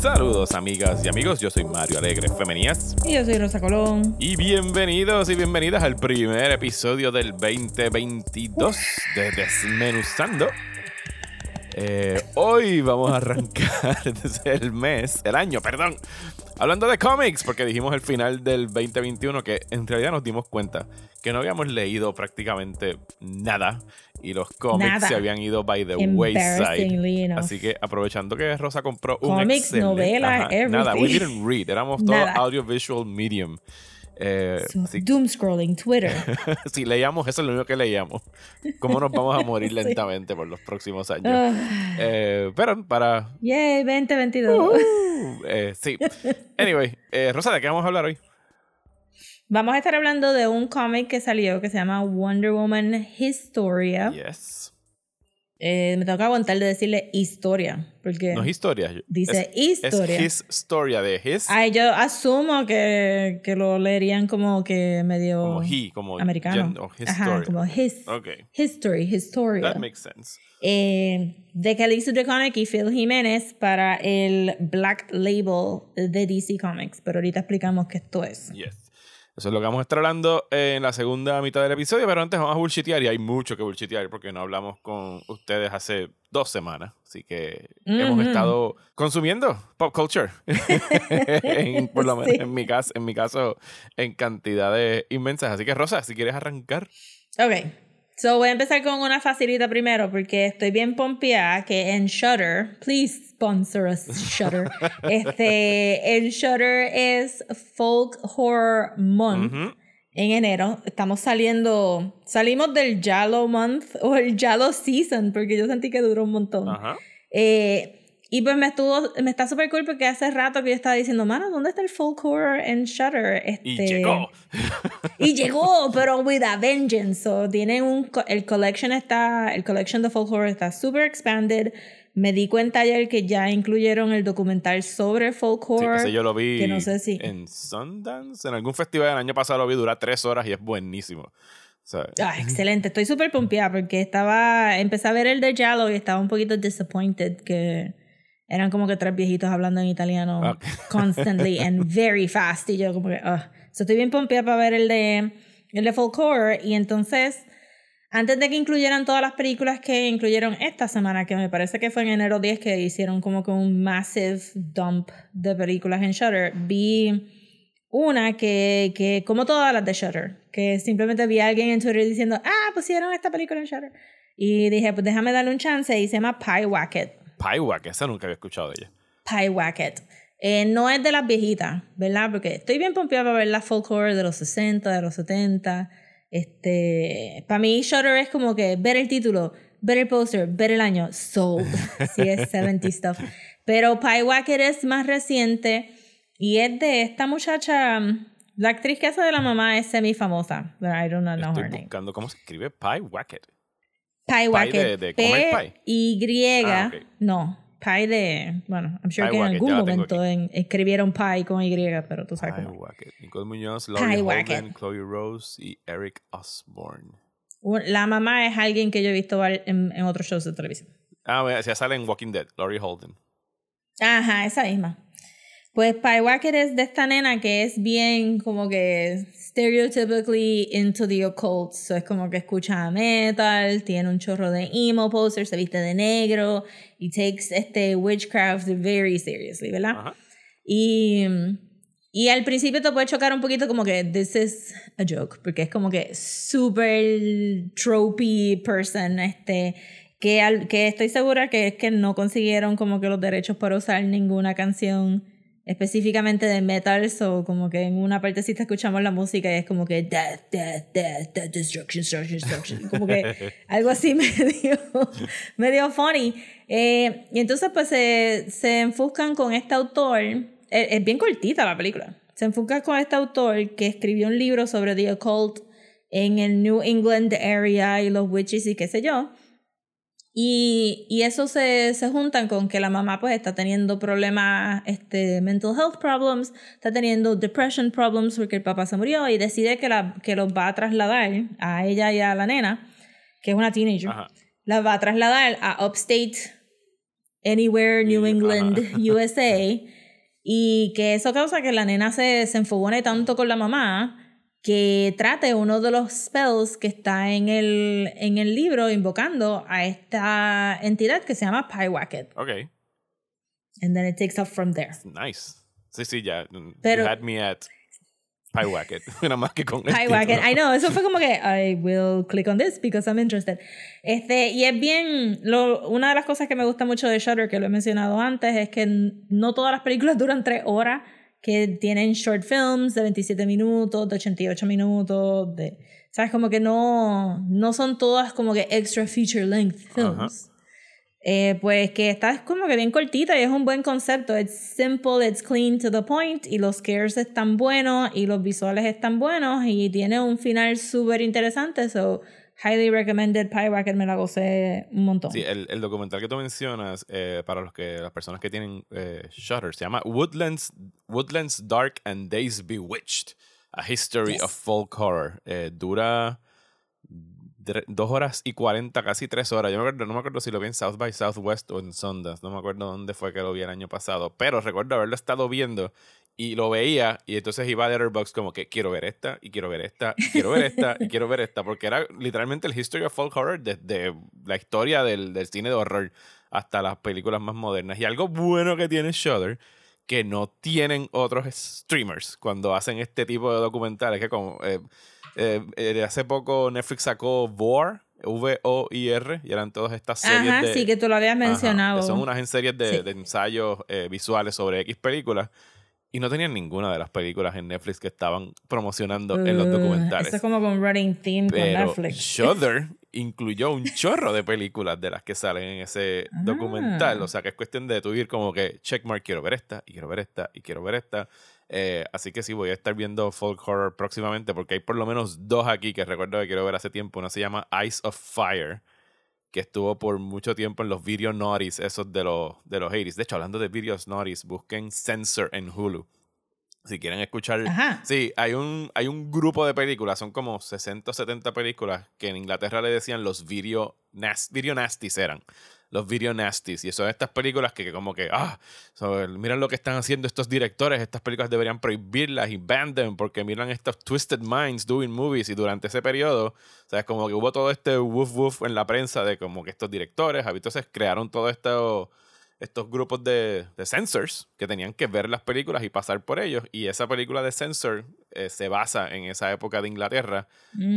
Saludos amigas y amigos, yo soy Mario Alegre Femenías Y yo soy Rosa Colón. y bienvenidos y bienvenidas al primer episodio del 2022 de Desmenuzando. Eh, hoy vamos a arrancar el mes, el año, perdón, hablando de cómics, porque dijimos el final del 2021 que en realidad nos dimos cuenta que no habíamos leído prácticamente nada y los cómics Nada. se habían ido by the wayside. Enough. Así que aprovechando que Rosa compró un Cómics, novelas, Nada, we didn't read, éramos todo audiovisual medium. Eh, doom scrolling, Twitter. si leíamos, eso es lo único que leíamos. ¿Cómo nos vamos a morir Sí. lentamente por los próximos años? Ah, Eh, pero para... yay, 2022. Uh, eh, sí. Anyway, eh, Rosa, ¿de qué vamos a hablar hoy? Vamos a estar hablando de un cómic que salió que se llama Wonder Woman Historia. Yes. Eh, me tengo que aguantar de decirle historia, porque No es historia. Dice es, historia. Es his historia de his. Ay, yo asumo que, que lo leerían como que medio como he, como americano. gen- his Ajá, story. como his, Ok. history, historia. That makes sense. eh, de Kelly Sue DeConnick y Phil Jiménez para el Black Label de DC Comics. Pero ahorita explicamos qué esto es. Yes. Eso es lo que vamos a estar hablando en la segunda mitad del episodio, pero antes vamos a bullshitear y hay mucho que bullshitear porque no hablamos con ustedes hace dos semanas. Así que hemos estado consumiendo pop culture. En- por lo menos Sí. en, mi caso, en mi caso, en cantidades inmensas. Así que, Rosa, si quieres arrancar. Ok. So voy a empezar con una facilita primero porque estoy bien pompeada que en Shutter, please sponsor us Shutter. este, en Shutter es Folk Horror Month Ujú. en enero. Estamos saliendo, salimos del Yellow Month o el Yellow Season porque yo sentí que duró un montón. Ajá. Eh, y pues me estuvo, me está súper cool porque hace rato que yo estaba diciendo, mano, ¿dónde está el folk horror en Shutter? Y Este, llegó. y llegó, pero with a vengeance. So, tienen un, el collection está, el collection de folk horror está super expanded. Me di cuenta ayer que ya incluyeron el documental sobre folk Sí, horror. ese yo lo vi que no sé si- en Sundance. En algún festival del año pasado lo vi, dura tres horas y es buenísimo. ¿sabes? Ah, excelente, estoy súper pompeada porque estaba, empecé a ver el de Yellow y estaba un poquito disappointed que eran como que tres viejitos hablando en italiano Ok. constantly and very fast y yo como que, ah, so estoy bien pompeada para ver el de, el de folk horror y entonces, antes de que incluyeran todas las películas que incluyeron esta semana, que me parece que fue en enero 10 que hicieron como que un massive dump de películas en Shutter, vi una que, que, como todas las de Shutter, que simplemente vi a alguien en Twitter diciendo, ah, pusieron esta película en Shutter. Y dije, pues déjame darle un chance y se llama Pie Wacket. Paiwa, que esa nunca había escuchado de ella. Pie Wacket. Eh, no es de las viejitas, ¿verdad? Porque estoy bien pompeada para ver la folk horror de los 60, de los 70. Este, para mí Shutter es como que ver el título, ver el póster, ver el año, sold. Sí, es 70 stuff. Pero Pie Wacket es más reciente y es de esta muchacha, la actriz que hace de la mamá es semi famosa. I do not know Estoy her name. buscando cómo se escribe Pie Wacket. Pie Wacket. de- de comer pie. P-Y. Ah, ok. No, pie de. Bueno, I'm sure Pie que en algún momento en- escribieron pie con Y, pero tú sabes Pie cómo. Wacket. Nicole Muñoz, Laurie. Holden, Chloe Rose y Eric Osborne. La mamá es alguien que yo he visto en, en otros shows de televisión. Ah, ya sale en Walking Dead, Laurie Holden. Ajá, esa misma. Pues Pie Wacket es de esta nena que es bien como que stereotypically into the occult. So es como que escucha metal, tiene un chorro de emo posters, se viste de negro y takes este witchcraft very seriously, ¿verdad? Ajá. Y, y al principio te puede chocar un poquito como que this is a joke, porque es como que super tropey person, este, que, al- que estoy segura que es que no consiguieron como que los derechos para usar ninguna canción específicamente de metal, o como que en una partecita escuchamos la música y es como que death, death, death, death, destruction, destruction, destruction, como que algo así medio, medio funny. Eh, y entonces pues se, se enfuscan con este autor, es, es bien cortita la película, se enfoca con este autor que escribió un libro sobre the occult en el New England area y los witches y qué sé yo. Y, y eso se, se juntan con que la mamá pues está teniendo problemas, este, mental health problems, está teniendo depression problems porque el papá se murió y decide que, la, que los va a trasladar a ella y a la nena, que es una teenager, Ajá. la va a trasladar a Upstate, Anywhere, New England, ajá. USA. Y que eso causa que la nena se, se enfogone tanto con la mamá que trate uno de los spells que está en el, en el libro invocando a esta entidad que se llama Pywacket. Ok, And then it takes off from there. nice. Sí, sí, ya. Pero- you had me at Pywacket. Nada más que con el Pywacket. I know, eso fue como que I will click on this because I'm interested. Este, y es bien, lo, una de las cosas que me gusta mucho de Shutter, que lo he mencionado antes, es que no todas las películas duran tres horas, que tienen short films de 27 minutos, de 88 minutos, de, sabes, como que no, no son todas como que extra feature length films. Eh, pues que está como que bien cortita y es un buen concepto. It's simple, it's clean to the point y los scares están buenos y los visuales están buenos y tiene un final súper interesante. So, highly recommended. Pywacket me la gocé un montón. Sí, el, el documental que tú mencionas, eh, para los que las personas que tienen eh, Shutter, se llama Woodlands, Woodlands Dark and Days Bewitched, A History Yes. of Folk Horror. Eh, dura dos horas y cuarenta, casi tres horas. Yo me acuerdo- no me acuerdo si lo vi en South by Southwest o en Sundance, no me acuerdo dónde fue que lo vi el año pasado, pero recuerdo haberlo estado viendo y lo veía y entonces iba a Letterboxd como que quiero ver esta y quiero ver esta y quiero ver esta y quiero ver esta porque era literalmente el history of folk horror desde la historia del, del cine de horror hasta las películas más modernas y algo bueno que tiene Shudder que no tienen otros streamers cuando hacen este tipo de documentales que como eh, eh, eh, hace poco Netflix sacó Vor V-O-I-R y eran todas estas series Ajá, de sí, que tú lo habías Ajá, mencionado. que son unas en series de, Sí. de ensayos eh, visuales sobre X películas. Y no tenían ninguna de las películas en Netflix que estaban promocionando en los documentales. Eso es como con running theme con Pero Netflix. Shudder incluyó un chorro de películas de las que salen en ese Ah. documental. O sea que es cuestión de tu ir como que checkmark, quiero ver esta, y quiero ver esta, y quiero ver esta. Eh, así que sí, voy a estar viendo folk horror próximamente porque hay por lo menos dos aquí que recuerdo que quiero ver hace tiempo. Una se llama Eyes of Fire, que estuvo por mucho tiempo en los video naughties, esos de los, de los 80s. De hecho, hablando de videos naughties, busquen Censor en Hulu. Si quieren escuchar Ajá. Sí, hay un, hay un grupo de películas, son como 60 o 70 películas que en Inglaterra le decían los video, nas, video nasties eran. Los video nasties. Y son estas películas que, que como que, ah, so, miran lo que están haciendo estos directores, estas películas deberían prohibirlas y ban them porque miran estos twisted minds doing movies. Y durante ese periodo, ¿sabes? Como que hubo todo este woof woof en la prensa de como que estos directores, entonces crearon todo esto estos grupos de, de censors que tenían que ver las películas y pasar por ellos. Y esa película de censor eh, se basa en esa época de Inglaterra,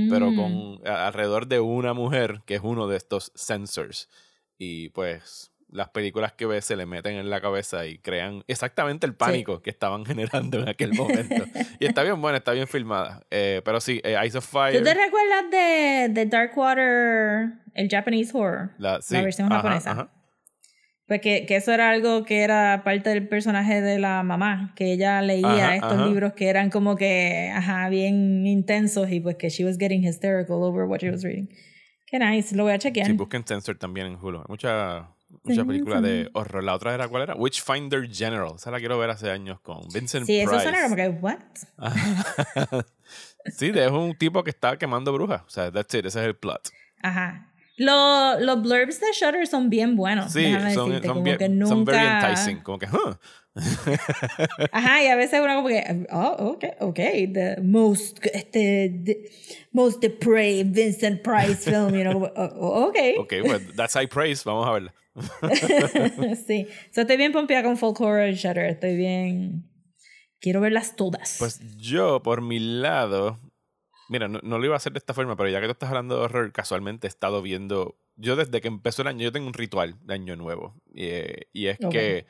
pero Mm. con a- alrededor de una mujer que es uno de estos censors. Y pues las películas que ve se le meten en la cabeza y crean exactamente el pánico que estaban generando en aquel momento. y está bien buena, está bien filmada. Eh, pero sí, eh, Eyes of Fire. ¿Tú te recuerdas de, de Darkwater, el Japanese horror? la, sí, versión ajá, japonesa. ajá. Pues que, que eso era algo que era parte del personaje de la mamá, que ella leía Ajá, estos libros que eran como que, ajá, bien intensos y pues que she was getting hysterical over what she was reading. Qué nice, lo voy a chequear. Sí, busquen Censor también en Hulu. Mucha, mucha película de horror. La otra era, ¿cuál era? Witchfinder General. Esa la quiero ver hace años con Vincent sí, eso Price. suena como que, what? sí, es un tipo que está quemando brujas. O sea, that's it. Ese es el plot. Ajá. Lo- los blurbs de Shutter son bien buenos. Sí, déjame son, decirte, son, como bien, que nunca... son very enticing. Como que, huh. Ajá, y a veces uno como que, oh, ok, ok, the most, este, the most depraved Vincent Price film, you know, oh, oh, ok. Ok, pues that's high praise. Vamos a verla. sí, so, estoy bien pompeada con Folk Horror y Shutter, estoy bien, quiero verlas todas. Pues yo, por mi lado, mira, no, no lo iba a hacer de esta forma, pero ya que tú estás hablando de horror, casualmente he estado viendo. Yo, desde que empezó el año, yo tengo un ritual de año nuevo. Y, eh, y es Ok. que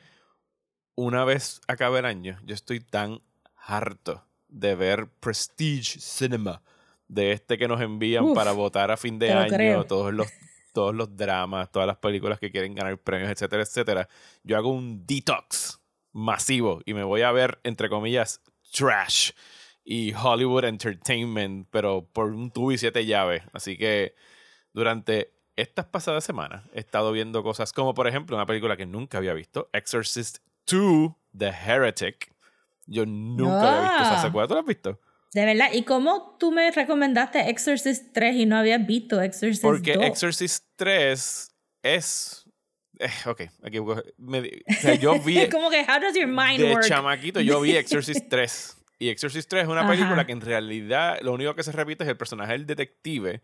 una vez acabe el año, yo estoy tan harto de ver Prestige Cinema, de este que nos envían Uf, para votar a fin de año, creo. todos los todos los dramas, todas las películas que quieren ganar premios, etcétera, etcétera. Yo hago un detox masivo y me voy a ver, entre comillas, trash y Hollywood Entertainment, pero por un tubo y siete llaves. Así que durante estas pasadas semanas he estado viendo cosas como, por ejemplo, una película que nunca había visto, Exorcist 2, The Heretic. Yo nunca había visto esa Ah. secuela. ¿Tú la has visto? De verdad. ¿Y cómo tú me recomendaste Exorcist 3 y no habías visto Exorcist Porque 2? Exorcist 3 es... eh, ok, aquí me o sea, yo vi... como que, how does your mind de work? chamaquito yo vi Exorcist 3. Y Exorcist 3 es una Ajá. película que en realidad lo único que se repite es el personaje del detective.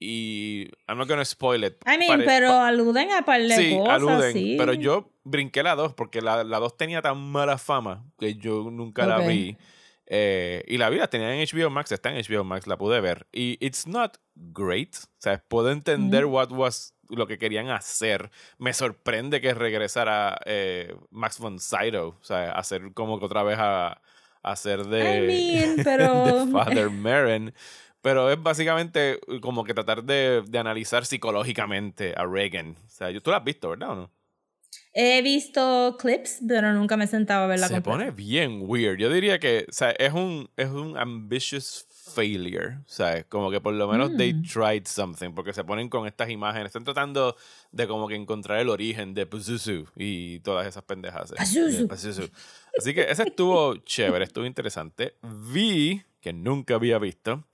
Y I'm not gonna spoil it. I mean, Pare- pero aluden a par de sí, cosas, aluden. sí. Pero yo brinqué la 2 porque la, la 2 tenía tan mala fama que yo nunca la vi. Eh, y la vi, la tenía en HBO Max, está en HBO Max, la pude ver. Y it's not great. O sea, puedo entender what was lo que querían hacer. Me sorprende que regresara eh, Max von Sydow. O sea, hacer como que otra vez a hacer de, I mean, pero- de Father Merrin. Pero es básicamente como que tratar de, de analizar psicológicamente a Reagan. O sea, tú la has visto, ¿verdad o no? He visto clips, pero nunca me sentaba a verla Se completa. pone bien weird. Yo diría que, o sea, es un, es un ambitious failure. Sea, como que por lo menos they Mm. tried something. Porque se ponen con estas imágenes. Están tratando de como que encontrar el origen de Pazuzu y todas esas pendejas. Pazuzu. De Pazuzu. Así que ese estuvo chévere, estuvo interesante. Vi, que nunca había visto,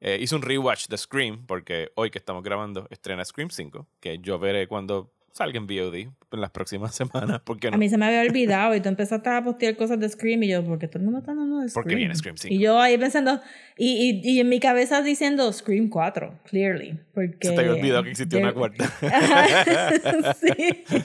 eh, hice un rewatch de Scream, porque hoy que estamos grabando estrena Scream 5, que yo veré cuando salga en VOD en las próximas semanas. Porque no? A mí se me había olvidado y tú empezaste a postear cosas de Scream y yo, porque todo el mundo está hablando de Scream. Porque viene Scream 5. Y yo ahí pensando, y, y, y en mi cabeza diciendo Scream 4, clearly. Porque... Se te había olvidado que existía de- una cuarta. Sí.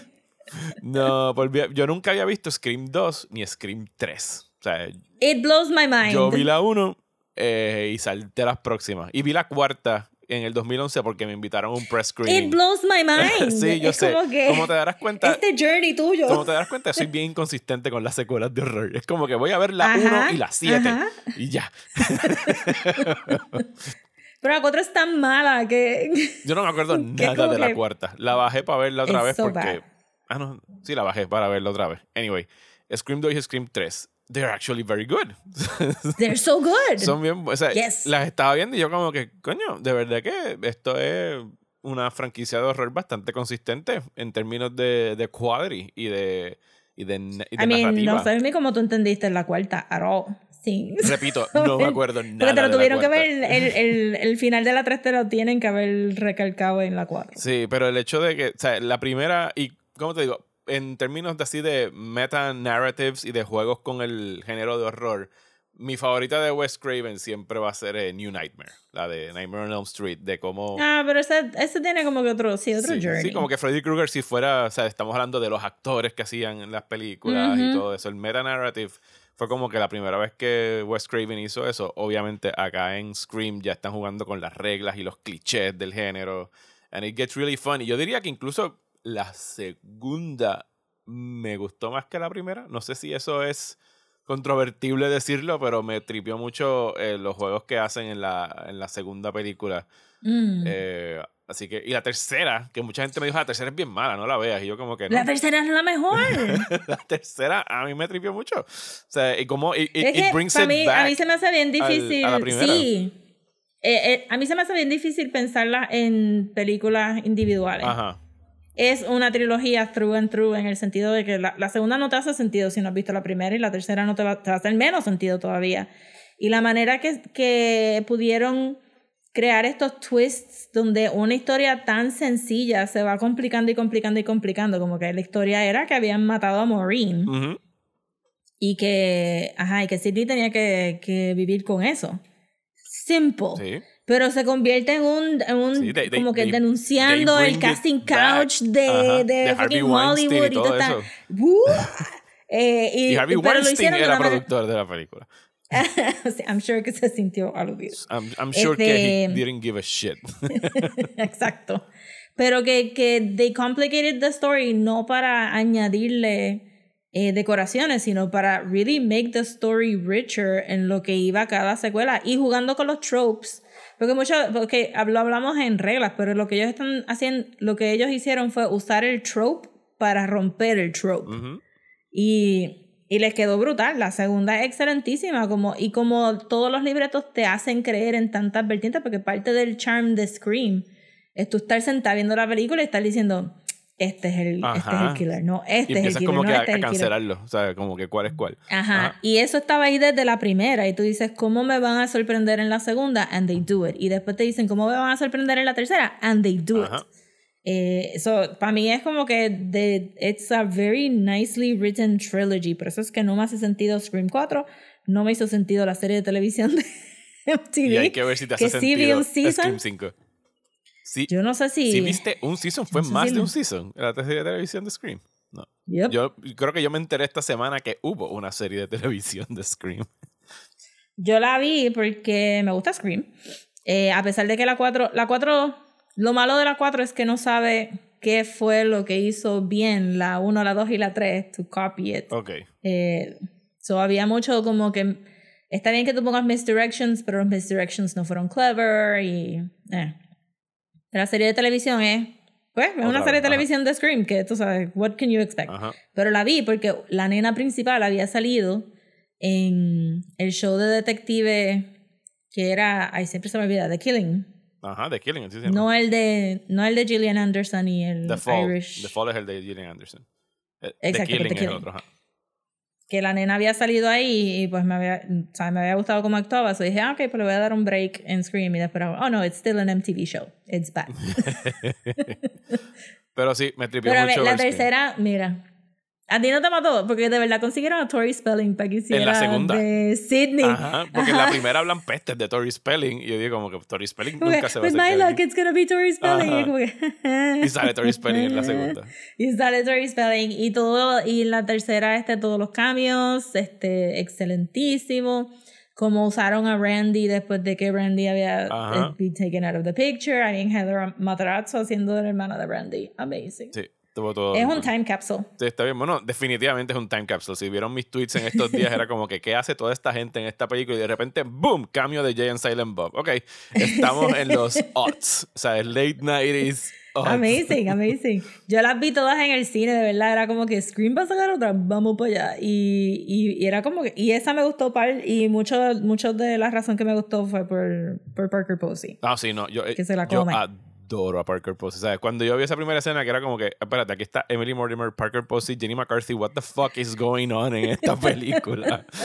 no, a- yo nunca había visto Scream 2 ni Scream 3. O sea, It blows my mind. yo vi la 1 eh, y salté las próximas. Y vi la cuarta en el 2011 porque me invitaron a un press It screening. blows my mind. sí, yo es sé. Como que Como te darás cuenta, este journey tuyo. como te darás cuenta, soy bien inconsistente con las secuelas de horror. Es como que voy a ver la Ajá, 1 y la 7 ajá. y ya. Pero la 4 es tan mala que... Yo no me acuerdo nada de la cuarta. La bajé para verla otra vez so porque. bad. Ah, no. Sí, la bajé para verla otra vez. Anyway, Scream 2 y Scream 3. They're actually very good. They're so good. Son bien. O sea, Yes. las estaba viendo y yo, como que, coño, de verdad que esto es una franquicia de horror bastante consistente en términos de, de quality y de, y de, y de I mean, narrativa. no sé ni cómo tú entendiste en la cuarta at all. Sí. Repito, no me acuerdo nada. Porque te lo tuvieron que ver, el, el, el final de la 3 te lo tienen que haber recalcado en la 4. Sí, pero el hecho de que, o sea, la primera, y ¿cómo te digo? En términos de así de meta narratives y de juegos con el género de horror, mi favorita de Wes Craven siempre va a ser eh, New Nightmare, la de Nightmare on Elm Street, de cómo... Ah, pero ese, ese tiene como que otro, sí, otro sí, journey. sí, como que Freddy Krueger si fuera, o sea, estamos hablando de los actores que hacían las películas y todo eso. El meta narrative fue como que la primera vez que Wes Craven hizo eso. Obviamente acá en Scream ya están jugando con las reglas y los clichés del género. And it gets really fun. Y yo diría que incluso la segunda me gustó más que la primera. No sé si eso es controvertible decirlo, pero me tripió mucho eh, los juegos que hacen en la, en la segunda película. Mm. Eh, así que, y la tercera, que mucha gente me dijo, la tercera es bien mala, no la veas. Y yo como que no. La tercera es la mejor. La tercera a mí me tripió mucho. O sea, y como it, brings it mí, back. a mí se me hace bien al- difícil. a la primera. sí. Eh, a mí se me hace bien difícil pensarla en películas individuales. Ajá. Es una trilogía through and through en el sentido de que la, la segunda no te hace sentido si no has visto la primera y la tercera no te va, te va a hacer menos sentido todavía. Y la manera que, que pudieron crear estos twists donde una historia tan sencilla se va complicando y complicando y complicando, como que la historia era que habían matado a Maureen y que, ajá, y que Sidney tenía que, que vivir con eso. Simple. Sí. Pero se convierte en un, en un Sí, they- they- como que they- denunciando they el casting couch de, de, fucking Hollywood y todo eso. ¡Uh! Eh, y, Y Harvey pero Weinstein era productor de la película. I'm sure que se sintió aludido. I'm, I'm sure que he Este- didn't give a shit. Exacto. Pero que, que they complicated the story no para añadirle eh, decoraciones, sino para really make the story richer en lo que iba cada secuela y jugando con los tropes. Porque mucho, porque lo hablamos en reglas, pero lo que ellos están haciendo, lo que ellos hicieron fue usar el trope para romper el trope. Ujú. Y y les quedó brutal. La segunda es excelentísima. Como, y como todos los libretos te hacen creer en tantas vertientes, porque parte del charm de Scream es tú estar sentada viendo la película y estar diciendo, este es el, este es el killer, no, este y es el killer, como no, que a, este es a killer. cancelarlo. O sea, como que cuál es cuál. Ajá. Ajá. Y eso estaba ahí desde la primera. Y tú dices, ¿cómo me van a sorprender en la segunda? And they do it. Y después te dicen, ¿cómo me van a sorprender en la tercera? And they do Ajá. it. Eh, Eso, para mí es como que de, it's a very nicely written trilogy. Por eso es que no me hace sentido Scream 4. No me hizo sentido la serie de televisión de MTV. Y hay que ver si te hace que sentido. Scream 5. Sí, Yo no sé si... si viste un season, fue no sé más si de un season la serie de televisión de Scream. No. Yep. Yo creo que yo me enteré esta semana que hubo una serie de televisión de Scream. Yo la vi porque me gusta Scream. Eh, a pesar de que la 4, la 4, lo malo de la 4 es que no sabe qué fue lo que hizo bien la 1, la 2 y la 3 to copy it. Ok. Eh, so había mucho como que está bien que tú pongas misdirections, pero los misdirections no fueron clever y eh. La serie de televisión es pues, es Otra una serie vez, de ajá. televisión de Scream que tú sabes, what can you expect? Ajá. Pero la vi porque la nena principal había salido en el show de detective que era, ay, siempre se me olvida, The Killing. Ajá, The Killing. se llama. No el de, no el de Gillian Anderson y el The Fall. Irish. The Fall es el de Gillian Anderson. Eh, Exacto, The The Killing es el otro. ajá. Que la nena había salido ahí y pues me había, o sea, me había gustado cómo actuaba. So dije, ah, ok, pues le voy a dar un break en Scream. Y después, oh no, it's still an MTV show. It's bad. Pero sí, me tripió Pero mucho. ver, la tercera, mira. A ti no te mató, porque de verdad consiguieron a Tori Spelling para que hiciera segunda. de Sydney. Ajá, porque en la Ajá. primera hablan pestes de Tori Spelling y yo digo como que Tori Spelling nunca se va a With my luck, it's gonna be Tori Spelling. Ajá. Y, que, Y sale Tori Spelling en la segunda. Y sale Tori Spelling. Y todo, y en la tercera, este, todos los cambios, este, excelentísimo. Como usaron a Randy después de que Randy había Ajá. eh, been taken out of the picture. I mean, Heather Matarazzo siendo la hermana de Randy. Amazing. Sí, todo. es un time capsule. Sí, está bien. Bueno, definitivamente es un time capsule. Si vieron mis tweets en estos días, era como que, ¿qué hace toda esta gente en esta película? Y de repente, ¡boom! Cambio de Jay and Silent Bob. Ok, estamos en los aughts. O sea, el late 90s. aughts. Amazing, amazing. Yo las vi todas en el cine, de verdad. Era como que Scream va a sacar otra, vamos para allá. Y, y, y era como que. Y esa me gustó, par. Y mucho, mucho de la razón que me gustó fue por, por Parker Posey. Ah, sí, no. Yo, Que se la yo come. Adoro a Parker Posey. ¿Sabes? Cuando yo vi esa primera escena, que era como que, espérate, aquí está Emily Mortimer, Parker Posey, Jenny McCarthy. What the fuck is going on en esta película?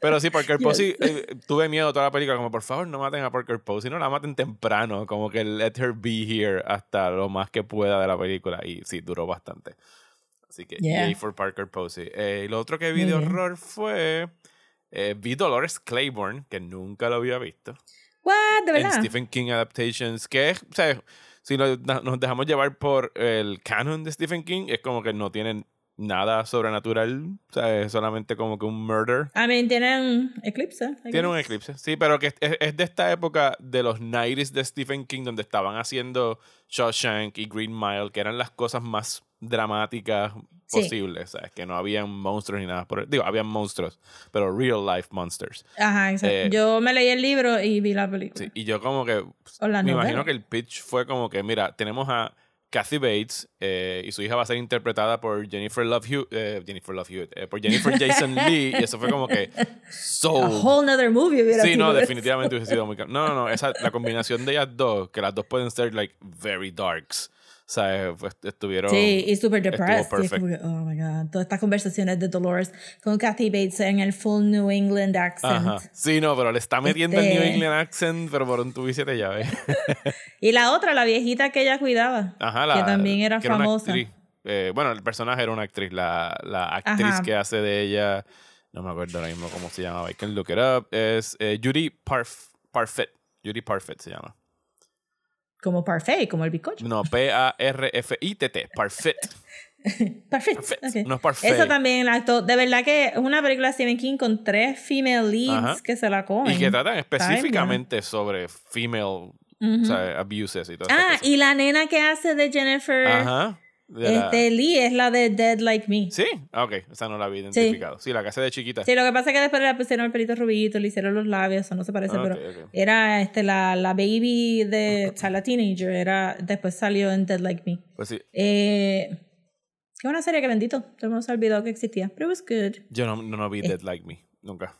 Pero sí, Parker Yes. Posey, eh, tuve miedo toda la película, como por favor no maten a Parker Posey, no la maten temprano, como que let her be here hasta lo más que pueda de la película. Y sí, duró bastante. Así que, Yeah. yay for Parker Posey. Eh, y lo otro que vi de horror fue. eh, vi Dolores Claiborne, que nunca lo había visto ¿What? ¿De en verdad? Stephen King Adaptations, que es, o sea, si nos dejamos llevar por el canon de Stephen King, es como que no tienen nada sobrenatural, o sea, es solamente como que un murder. I mean, tienen Eclipse. Tiene un eclipse, sí, pero que es, es de esta época de los 90s de Stephen King, donde estaban haciendo Shawshank y Green Mile, que eran las cosas más dramáticas Sí. posibles, ¿sabes? Que no habían monstruos ni nada por el- Digo, habían monstruos, pero real life monsters. Ajá, exacto. Eh, Yo me leí el libro y vi la película. Sí, y yo como que me novela. imagino que el pitch fue como que, mira, tenemos a Kathy Bates eh, y su hija va a ser interpretada por Jennifer Love Hewitt, eh, Jennifer Love Hewitt, eh, por Jennifer Jason Lee y eso fue como que A sold. whole nother movie hubiera Sí, no, eso. definitivamente hubiese sido muy... No, no, no, esa, la combinación de ellas dos, que las dos pueden ser, like, very darks. O sea, estuvieron... Sí, y estuvo depressed. Y es como que, oh my god. Todas estas conversaciones de Dolores con Kathy Bates en el full New England accent. Ajá. Sí, no, pero le está metiendo el New Este- England accent, pero por un siete llaves. Y la otra, la viejita que ella cuidaba. Ajá, la, que también era que famosa. actriz. Eh, bueno, el personaje era una actriz. La, la actriz Ajá. que hace de ella, no me acuerdo ahora mismo cómo se llamaba. I can look it up. Es eh, Judy Parf Parfait. Judy Parfait se llama. Como parfait, como el bizcocho. No, P-A-R-F-I-T-T. Parfait. Perfect. Perfect. ok. No es parfait. Eso también actuó. De verdad que es una película de Stephen King con tres female leads Ajá. que se la comen. Y que tratan específicamente sobre female o sea, abuses y todas esas Ah, y la nena que hace de Jennifer Ajá. De la- este, Lee es la de Dead Like Me. Sí, ah, ok, esa no la había identificado. Sí, la que hace de chiquita. Sí, lo que pasa es que después le pusieron el pelito rubito, le hicieron los labios, eso no se parece, Ah, pero ok, ok. era este, la, la baby de, o sea, la teenager, era, después salió en Dead Like Me. Pues sí, Eh, Que es una serie que bendito, todo el mundo se olvidó que existía. Pero it was good. Yo no, no, no vi Eh. Dead Like Me, nunca.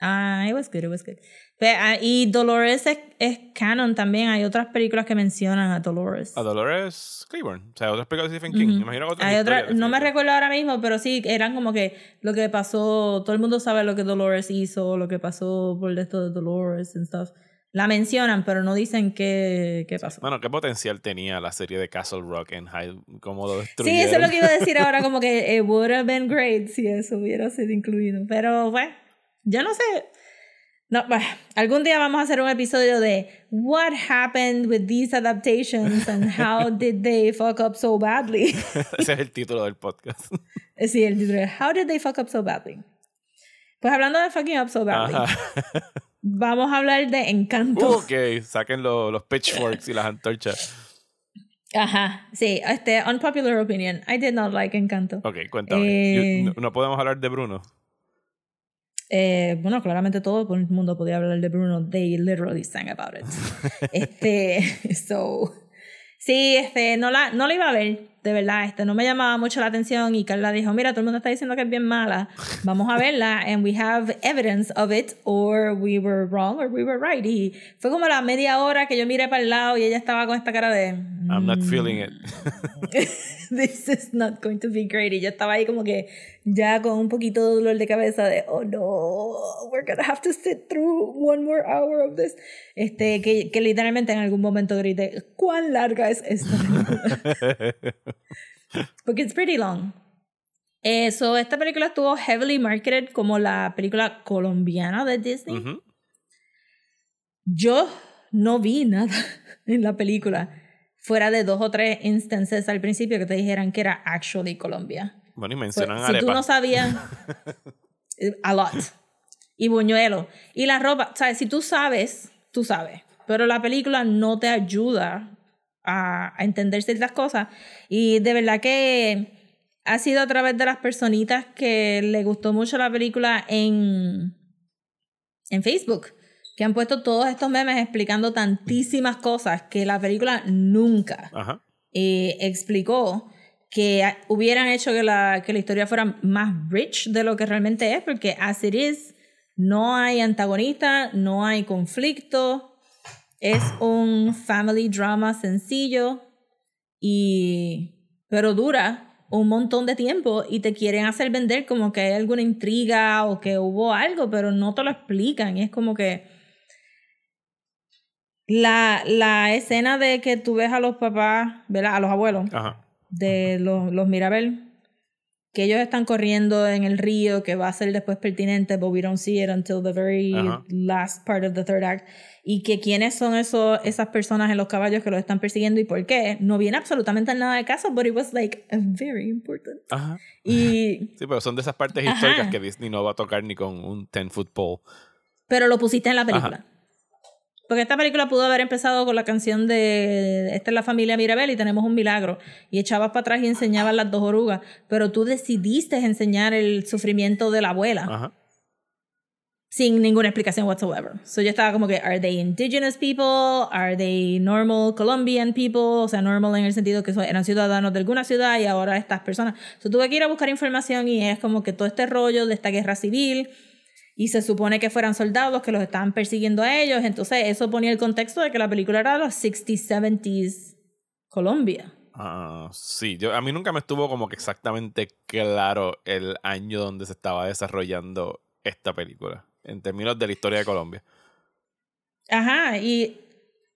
Ah, it was good, it was good. Pe- ah, y Dolores es, es canon también. Hay otras películas que mencionan a Dolores. A Dolores Claiborne. O sea, otras películas de Stephen King. Ujú. Imagino otras Hay otra, no me recuerdo ahora mismo, pero sí, eran como que lo que pasó, todo el mundo sabe lo que Dolores hizo, lo que pasó por esto de Dolores and stuff. La mencionan, pero no dicen qué, qué pasó. Bueno, ¿qué potencial tenía la serie de Castle Rock en High? ¿Cómo lo Sí, destruyeron? eso es lo que iba a decir ahora, como que it would have been great si eso hubiera sido incluido. Pero bueno, yo no sé. No, bueno, algún día vamos a hacer un episodio de What happened with these adaptations and how did they fuck up so badly. Ese es el título del podcast. sí, el título es How did they fuck up so badly. Pues hablando de fucking up so badly, Ajá. vamos a hablar de Encanto. ok, saquen lo- los pitchforks y las antorchas. Ajá, sí, este, unpopular opinion. I did not like Encanto. Ok, cuéntame. Eh. No podemos hablar de Bruno. Eh, bueno, claramente todo el mundo podía hablar de Bruno. They literally sang about it. este, so, sí, este, no la, no la iba a ver, de verdad. Este, no me llamaba mucho la atención y Carla dijo, mira, todo el mundo está diciendo que es bien mala. Vamos a verla and we have evidence of it or we were wrong or we were right. Y fue como la media hora que yo miré para el lado y ella estaba con esta cara de... I'm not feeling it. this is not going to be great. Y yo estaba ahí como que ya con un poquito de dolor de cabeza de, oh no, we're gonna have to sit through one more hour of this. Este, que, que literalmente en algún momento grité, ¿cuán larga es esta? Porque it's pretty long. Eh, so, esta película estuvo heavily marketed como la película colombiana de Disney. Ujú. Yo no vi nada en la película fuera de dos o tres instances al principio que te dijeran que era actually Colombia. Bueno, y Pues, mencionan si tú arepa. no sabías, eh, a lot. Y buñuelo. Y la ropa, ¿sabes? Si tú sabes, tú sabes. Pero la película no te ayuda a, a entender ciertas cosas. Y de verdad que ha sido a través de las personitas que le gustó mucho la película en, en Facebook. Que han puesto todos estos memes explicando tantísimas cosas que la película nunca eh, explicó que hubieran hecho que la, que la historia fuera más rich de lo que realmente es, porque as it is, no hay antagonista, no hay conflicto, es un family drama sencillo, y, pero dura un montón de tiempo y te quieren hacer vender como que hay alguna intriga o que hubo algo, pero no te lo explican, es como que... La, la escena de que tú ves a los papás, ¿verdad? A los abuelos Ajá. de los, los Mirabel, que ellos están corriendo en el río, que va a ser después pertinente, but we don't see it until the very Ajá. last part of the third act. Y que quiénes son esos, esas personas en los caballos que los están persiguiendo y por qué. No viene absolutamente nada de caso, but it was like very important. Ajá. Y, Sí, pero son de esas partes Ajá. históricas que Disney no va a tocar ni con un 10 foot pole. pero lo pusiste en la película. Porque esta película pudo haber empezado con la canción de Esta es la familia Mirabel y tenemos un milagro. Y echabas para atrás y enseñabas las dos orugas. Pero tú decidiste enseñar el sufrimiento de la abuela Ajá. sin ninguna explicación whatsoever. So yo estaba como que, ¿are they indigenous people? ¿Are they normal Colombian people? O sea, normal en el sentido que eran ciudadanos de alguna ciudad y ahora estas personas. So tuve que ir a buscar información y es como que todo este rollo de esta guerra civil y se supone que fueran soldados que los estaban persiguiendo a ellos. Entonces eso ponía el contexto de que la película era de los 60s, 70s Colombia. Ah, sí, yo, a mí nunca me estuvo como que exactamente claro el año donde se estaba desarrollando esta película, en términos de la historia de Colombia. Ajá, y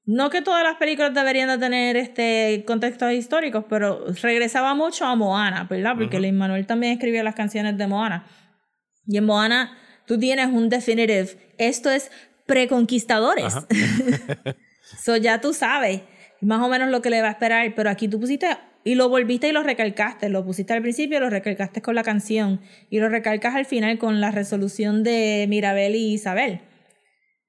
no que todas las películas deberían de tener este contextos históricos, pero regresaba mucho a Moana, ¿verdad? Porque Ujú. Lin Manuel también escribía las canciones de Moana. Y en Moana tú tienes un definitive, esto es preconquistadores. So ya tú sabes más o menos lo que le va a esperar, pero aquí tú pusiste y lo volviste y lo recalcaste, lo pusiste al principio, lo recalcaste con la canción y lo recalcas al final con la resolución de Mirabel y Isabel.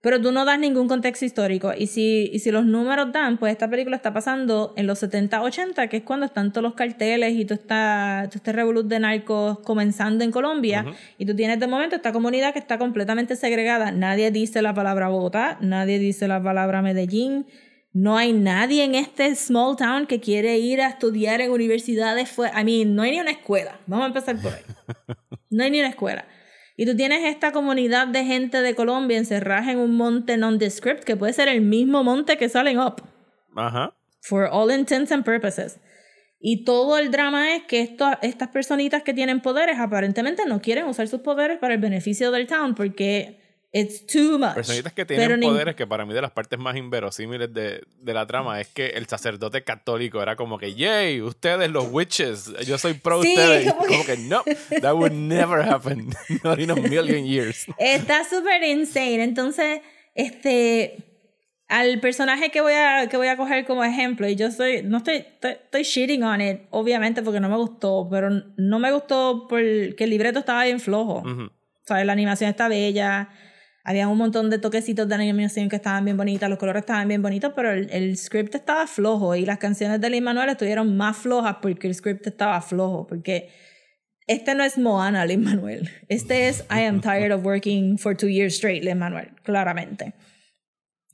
Pero tú no das ningún contexto histórico. Y si, y si los números dan, pues esta película está pasando en los 70, 80, que es cuando están todos los carteles y todo, está, todo este revolut de narcos comenzando en Colombia. Ujú. Y tú tienes de momento esta comunidad que está completamente segregada. Nadie dice la palabra Bogotá, nadie dice la palabra Medellín, No hay nadie en este small town que quiere ir a estudiar en universidades fuera. I mean, no hay ni una escuela. Vamos a empezar por ahí. No hay ni una escuela. Y tú tienes esta comunidad de gente de Colombia encerrada en un monte nondescript que puede ser el mismo monte que salen up. Ajá. For all intents and purposes. Y todo el drama es que esto, estas personitas que tienen poderes aparentemente no quieren usar sus poderes para el beneficio del town porque it's too much. Personitas que Pero tienen ni- poderes que para mí de las partes más inverosímiles de, de la trama es que el sacerdote católico era como que, yay, ustedes los witches, yo soy pro Sí, ustedes. Y como que- Como que no, that would never happen. Not in a million years. Está súper insane. Entonces, este. Al personaje que voy, a, que voy a coger como ejemplo, y yo soy. No estoy, estoy, estoy shitting on it, obviamente, porque no me gustó, pero no me gustó porque el libreto estaba bien flojo. Ujú. O sea, la animación está bella. Había un montón de toquecitos de animación que estaban bien bonitas, los colores estaban bien bonitos, pero el, el script estaba flojo y las canciones de Lin Manuel estuvieron más flojas porque el script estaba flojo. Porque este no es Moana, Lin Manuel. Este es I am tired of working for two years straight, Lin Manuel, claramente.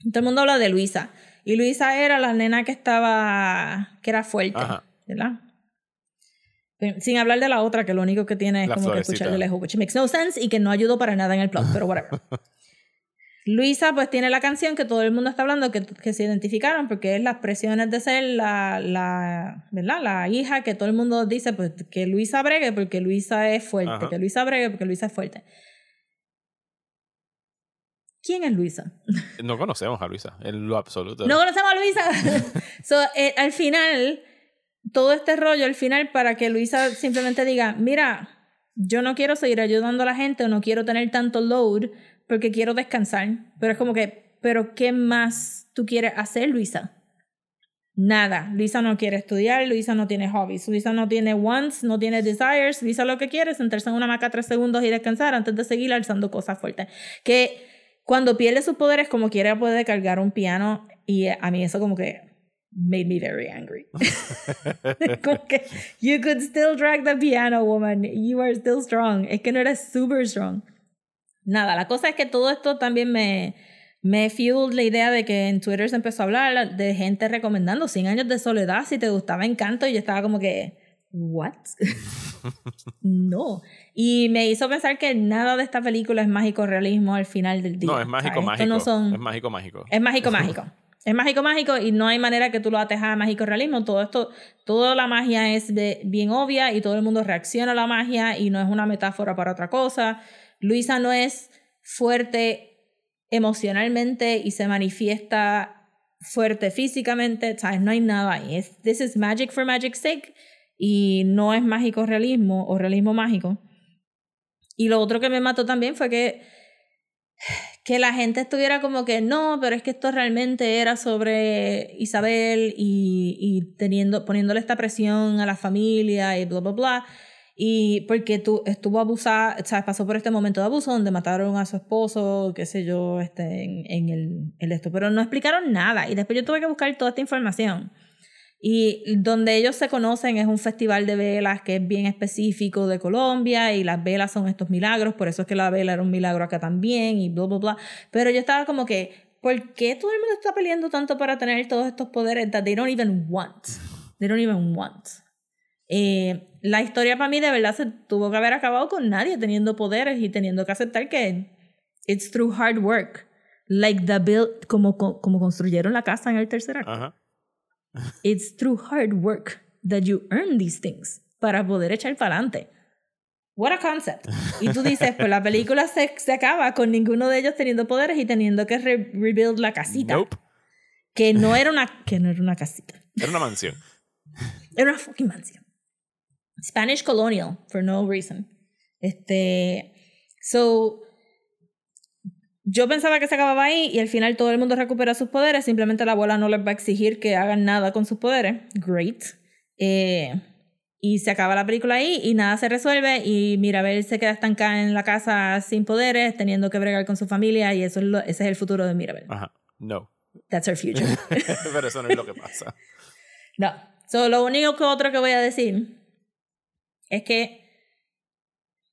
Todo el mundo habla de Luisa. Y Luisa era la nena que estaba, que era fuerte, Ajá. ¿verdad? Pero Sin hablar de la otra, que lo único que tiene es La como que escuchar de lejos, which makes no sense y que no ayudó para nada en el plot, pero whatever. Luisa pues tiene la canción que todo el mundo está hablando, que, que se identificaron, porque es las presiones de ser la, la, ¿verdad? la hija que todo el mundo dice pues, que Luisa bregue porque Luisa es fuerte, Ajá. que Luisa bregue porque Luisa es fuerte. ¿Quién es Luisa? No conocemos a Luisa en lo absoluto. No conocemos a Luisa. so, eh, al final, todo este rollo, al final, para que Luisa simplemente diga, mira, yo no quiero seguir ayudando a la gente o no quiero tener tanto load porque quiero descansar. Pero es como que, pero ¿qué más tú quieres hacer, Luisa? Nada. Luisa no quiere estudiar, Luisa no tiene hobbies, Luisa no tiene wants, no tiene desires. Luisa lo que quiere es sentarse en una hamaca tres segundos y descansar antes de seguir alzando cosas fuertes. Que cuando pierde sus poderes, como quiera, puede cargar un piano y eh, a mí eso como que made me very angry. como que, you could still drag the piano, woman. You are still strong. Es que no eres super strong. Nada, la cosa es que todo esto también me, me fueled la idea de que en Twitter se empezó a hablar de gente recomendando 100 años de soledad si te gustaba Encanto y yo estaba como que, ¿what? no. Y me hizo pensar que nada de esta película es mágico realismo al final del día. No, es mágico, O sea, esto mágico. no son- Es mágico, mágico. es mágico, mágico. Es mágico, mágico y no hay manera que tú lo ates a mágico realismo. Todo esto, toda la magia es de- bien obvia y todo el mundo reacciona a la magia y no es una metáfora para otra cosa. Luisa no es fuerte emocionalmente y se manifiesta fuerte físicamente. ¿Sabes? No hay nada ahí. Es, this is magic for magic's sake y no es mágico realismo o realismo mágico. Y lo otro que me mató también fue que que la gente estuviera como que no, pero es que esto realmente era sobre Isabel y, y teniendo, poniéndole esta presión a la familia y bla, bla, bla. Y porque tú estuvo abusada, ¿sabes? Pasó por este momento de abuso donde mataron a su esposo, qué sé yo, este, en, en el, el esto. Pero no explicaron nada. Y después yo tuve que buscar toda esta información. Y donde ellos se conocen es un festival de velas que es bien específico de Colombia y las velas son estos milagros, por eso es que la vela era un milagro acá también y bla, bla, bla. Pero yo estaba como que, ¿por qué todo el mundo está peleando tanto para tener todos estos poderes that they don't even want? They don't even want. Eh, la historia para mí de verdad se tuvo que haber acabado con nadie teniendo poderes y teniendo que aceptar que it's through hard work. Like the build, como, como construyeron la casa en el tercer acto. Ajá. It's through hard work that you earn these things para poder echar para adelante. What a concept. Y tú dices, pues la película se, se acaba con ninguno de ellos teniendo poderes y teniendo que re- rebuild la casita. Nope. Que no era una, que no era una casita. Era una mansión. Era una fucking mansión. Spanish colonial, for no reason. Este. So. Yo pensaba que se acababa ahí y al final todo el mundo recupera sus poderes. Simplemente la abuela no les va a exigir que hagan nada con sus poderes. Great. Eh, y se acaba la película ahí y nada se resuelve. Y Mirabel se queda estancada en la casa sin poderes, teniendo que bregar con su familia. Y eso es lo- ese es el futuro de Mirabel. Ajá. No. That's her future. Pero eso no es lo que pasa. No. So, lo único que otro que voy a decir es que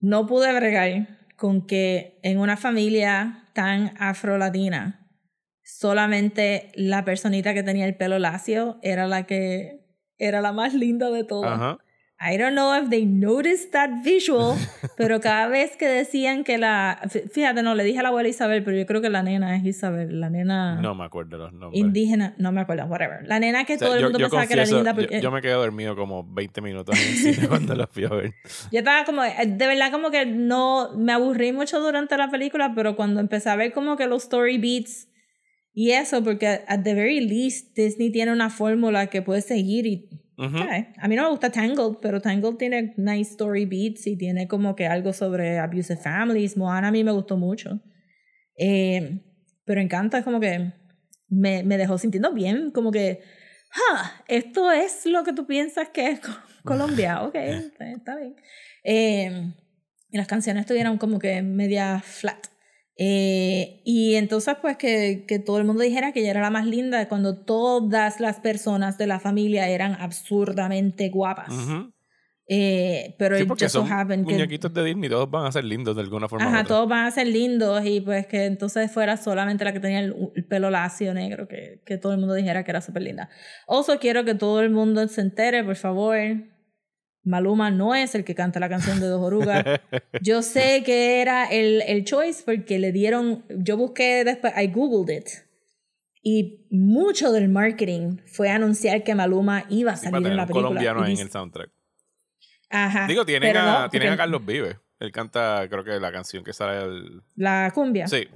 no pude bregar con que en una familia tan afro-latina solamente la personita que tenía el pelo lacio era la que era la más linda de todas. I don't know if they noticed that visual, pero cada vez que decían que la... fí- Fíjate, no, le dije a la abuela Isabel, pero yo creo que la nena es Isabel, la nena No me acuerdo los nombres. indígena, no me acuerdo, whatever. La nena que O sea, todo el yo- mundo yo pensaba que era confieso, linda. yo- Porque, Yo, me quedé dormido como 20 minutos en el cine cuando la fui a ver. Yo estaba como, eh, de verdad como que no, me aburrí mucho durante la película, pero cuando empecé a ver como que los story beats y eso, porque at the very least Disney tiene una fórmula que puedes seguir y, Ujú. ¿sabes? A mí no me gusta Tangled, pero Tangled tiene nice story beats y tiene como que algo sobre abusive families. Moana a mí me gustó mucho. Eh, pero Encanta es como que me, me dejó sintiendo bien, como que, ah, esto es lo que tú piensas que es Co- Colombia, ok, está, está bien. Eh, y las canciones estuvieron como que media flat. Eh, y entonces pues que, que todo el mundo dijera que ella era la más linda cuando todas las personas de la familia eran absurdamente guapas. Ujú. Eh, pero Sí, it porque son happened que muñequitos de Disney, todos van a ser lindos de alguna forma. u Ajá, otra. todos van a ser lindos y pues que entonces fuera solamente la que tenía el, el pelo lacio negro, que, que todo el mundo dijera que era súper linda. Also quiero que todo el mundo se entere, por favor. Maluma no es el que canta la canción de Dos Orugas. Yo sé que era el, el choice porque le dieron, yo busqué después, I googled it. Y mucho del marketing fue anunciar que Maluma iba a salir en la un película. colombiano en el soundtrack. Ajá. Digo, tienen, a, no, tienen a porque Carlos Vives. Él canta, creo que la canción que sale el... La cumbia. Sí.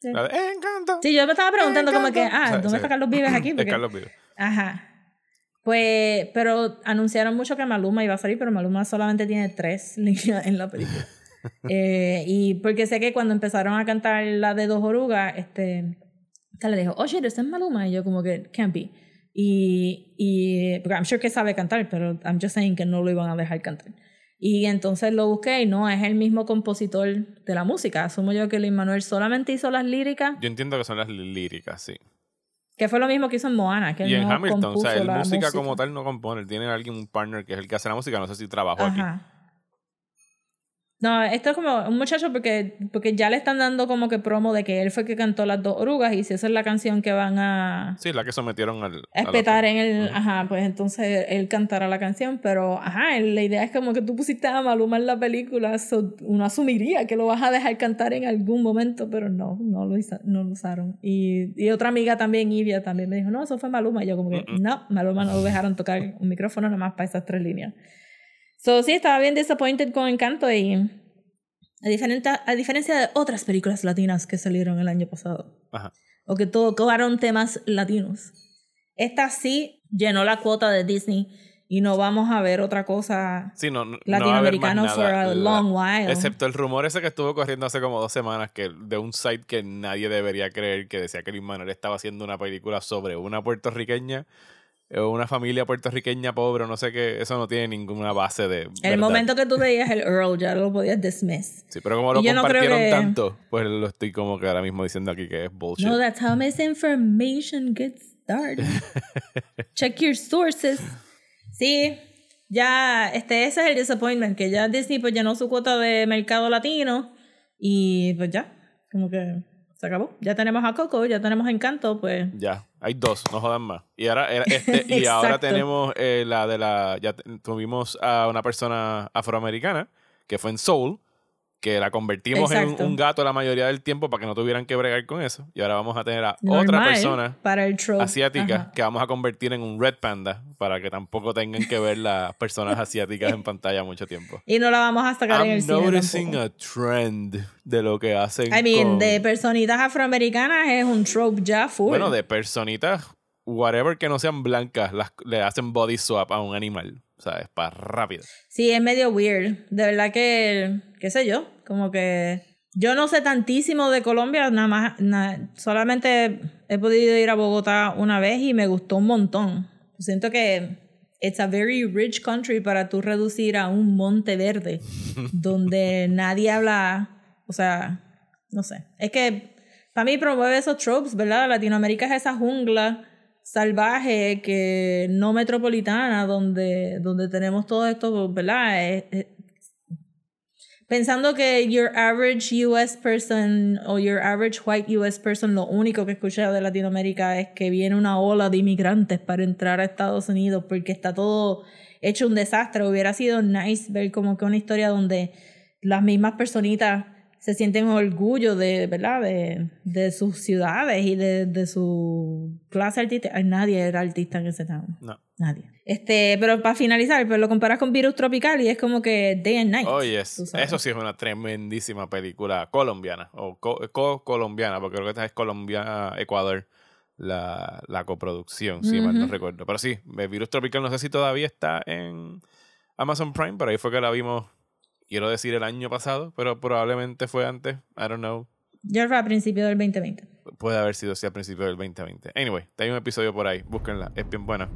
Sí. La de Encanto. Sí, yo me estaba preguntando como que, Encanto. ah, ¿dónde sí. está Carlos Vives aquí? Es Porque, Carlos Vives. Ajá. Pues, pero anunciaron mucho que Maluma iba a salir, pero Maluma solamente tiene tres líneas en la película. Eh, y porque sé que cuando empezaron a cantar la de Dos Orugas, este, esta le dijo, oh shit, ¿este es Maluma? Y yo como que, can't be. Y, y, porque I'm sure que sabe cantar, pero I'm just saying que no lo iban a dejar cantar. Y entonces lo busqué y no, es el mismo compositor de la música. Asumo yo que Luis Manuel solamente hizo las líricas, Yo entiendo que son las líricas, sí. Que fue lo mismo que hizo en Moana. Que él Y en no Hamilton, o sea, la música, como tal no compone. Él tiene alguien, un partner que es el que hace la música. No sé si trabajó aquí. No, esto es como un muchacho porque, porque ya le están dando como que promo de que él fue que cantó las dos orugas y si esa es la canción que van a Sí, la que sometieron al... a espetar en el... Ujú. Ajá, pues entonces él cantará la canción, pero ajá, la idea es como que tú pusiste a Maluma en la película, so uno asumiría que lo vas a dejar cantar en algún momento, pero no, no lo, hizo- no lo usaron. Y, y otra amiga también, Ivia, también me dijo, no, eso fue Maluma. Y yo como que, Mm, mm. no, Maluma no lo dejaron tocar un micrófono nada más para esas tres líneas. So, sí, estaba bien disappointed con Encanto y a, diferente, a diferencia de otras películas latinas que salieron el año pasado Ajá. o que tocaron temas latinos. Esta sí llenó la cuota de Disney y no vamos a ver otra cosa Sí, no, no, no va a haber más latinoamericano nada. for a long while. Excepto el rumor ese que estuvo corriendo hace como dos semanas que de un site que nadie debería creer que decía que Luis Manuel estaba haciendo una película sobre una puertorriqueña una familia puertorriqueña pobre no sé qué. Eso no tiene ninguna base de. el verdad. momento que tú veías el Earl ya lo podías dismiss. Sí, pero como lo yo no compartieron que- tanto, pues lo estoy como que ahora mismo diciendo aquí que es bullshit. No, that's how misinformation gets started. Check your sources. Sí, ya, este, ese es el disappointment, que ya Disney pues llenó su cuota de mercado latino y pues ya, como que se acabó. Ya tenemos a Coco, ya tenemos Encanto, pues Ya, hay dos, no jodan más. Y ahora, era este, y ahora tenemos eh, la de la. Ya tuvimos a una persona afroamericana que fue en Soul, que la convertimos en Exacto. un gato la mayoría del tiempo para que no tuvieran que bregar con eso. Y ahora vamos a tener a otra normal persona para el asiática Ajá. que vamos a convertir en un red panda para que tampoco tengan que ver las personas asiáticas en pantalla mucho tiempo. Y no la vamos a sacar en el I'm cine noticing tampoco. a trend de lo que hacen I mean, con- de personitas afroamericanas es un trope ya full. Bueno, de personitas, whatever que no sean blancas, las, le hacen body swap a un animal. O sea, es para rápido. Sí, es medio weird. De verdad que, qué sé yo, como que yo no sé tantísimo de Colombia, nada más, na- solamente he podido ir a Bogotá una vez y me gustó un montón. Siento que it's a very rich country para tú reducir a un monte verde donde nadie habla, o sea, no sé. Es que para mí promueve esos tropes, ¿verdad? Latinoamérica es esa jungla salvaje que no metropolitana donde, donde tenemos todo esto, ¿verdad? Es- es- Pensando que your average US person o your average white US person lo único que escucha de Latinoamérica es que viene una ola de inmigrantes para entrar a Estados Unidos porque está todo hecho un desastre. Hubiera sido nice ver como que una historia donde las mismas personitas se sienten orgullo de, ¿verdad? De, de sus ciudades y de, de su clase artística. Ay, Nadie era artista en ese town. No. Nadie. Este, pero para finalizar, pues lo comparas con Virus Tropical y es como que Day and Night. Oh, yes. Eso sí es una tremendísima película colombiana, o co- co-colombiana, porque creo que esta es Colombia, Ecuador, la, la coproducción, si mal no recuerdo. Pero sí, el Virus Tropical no sé si todavía está en Amazon Prime, pero ahí fue que la vimos, quiero decir, el año pasado, pero probablemente fue antes, I don't know. Ya fue a principios del 2020. Puede haber sido así al principio del 2020. Anyway, hay un episodio por ahí, búsquenla, es bien buena.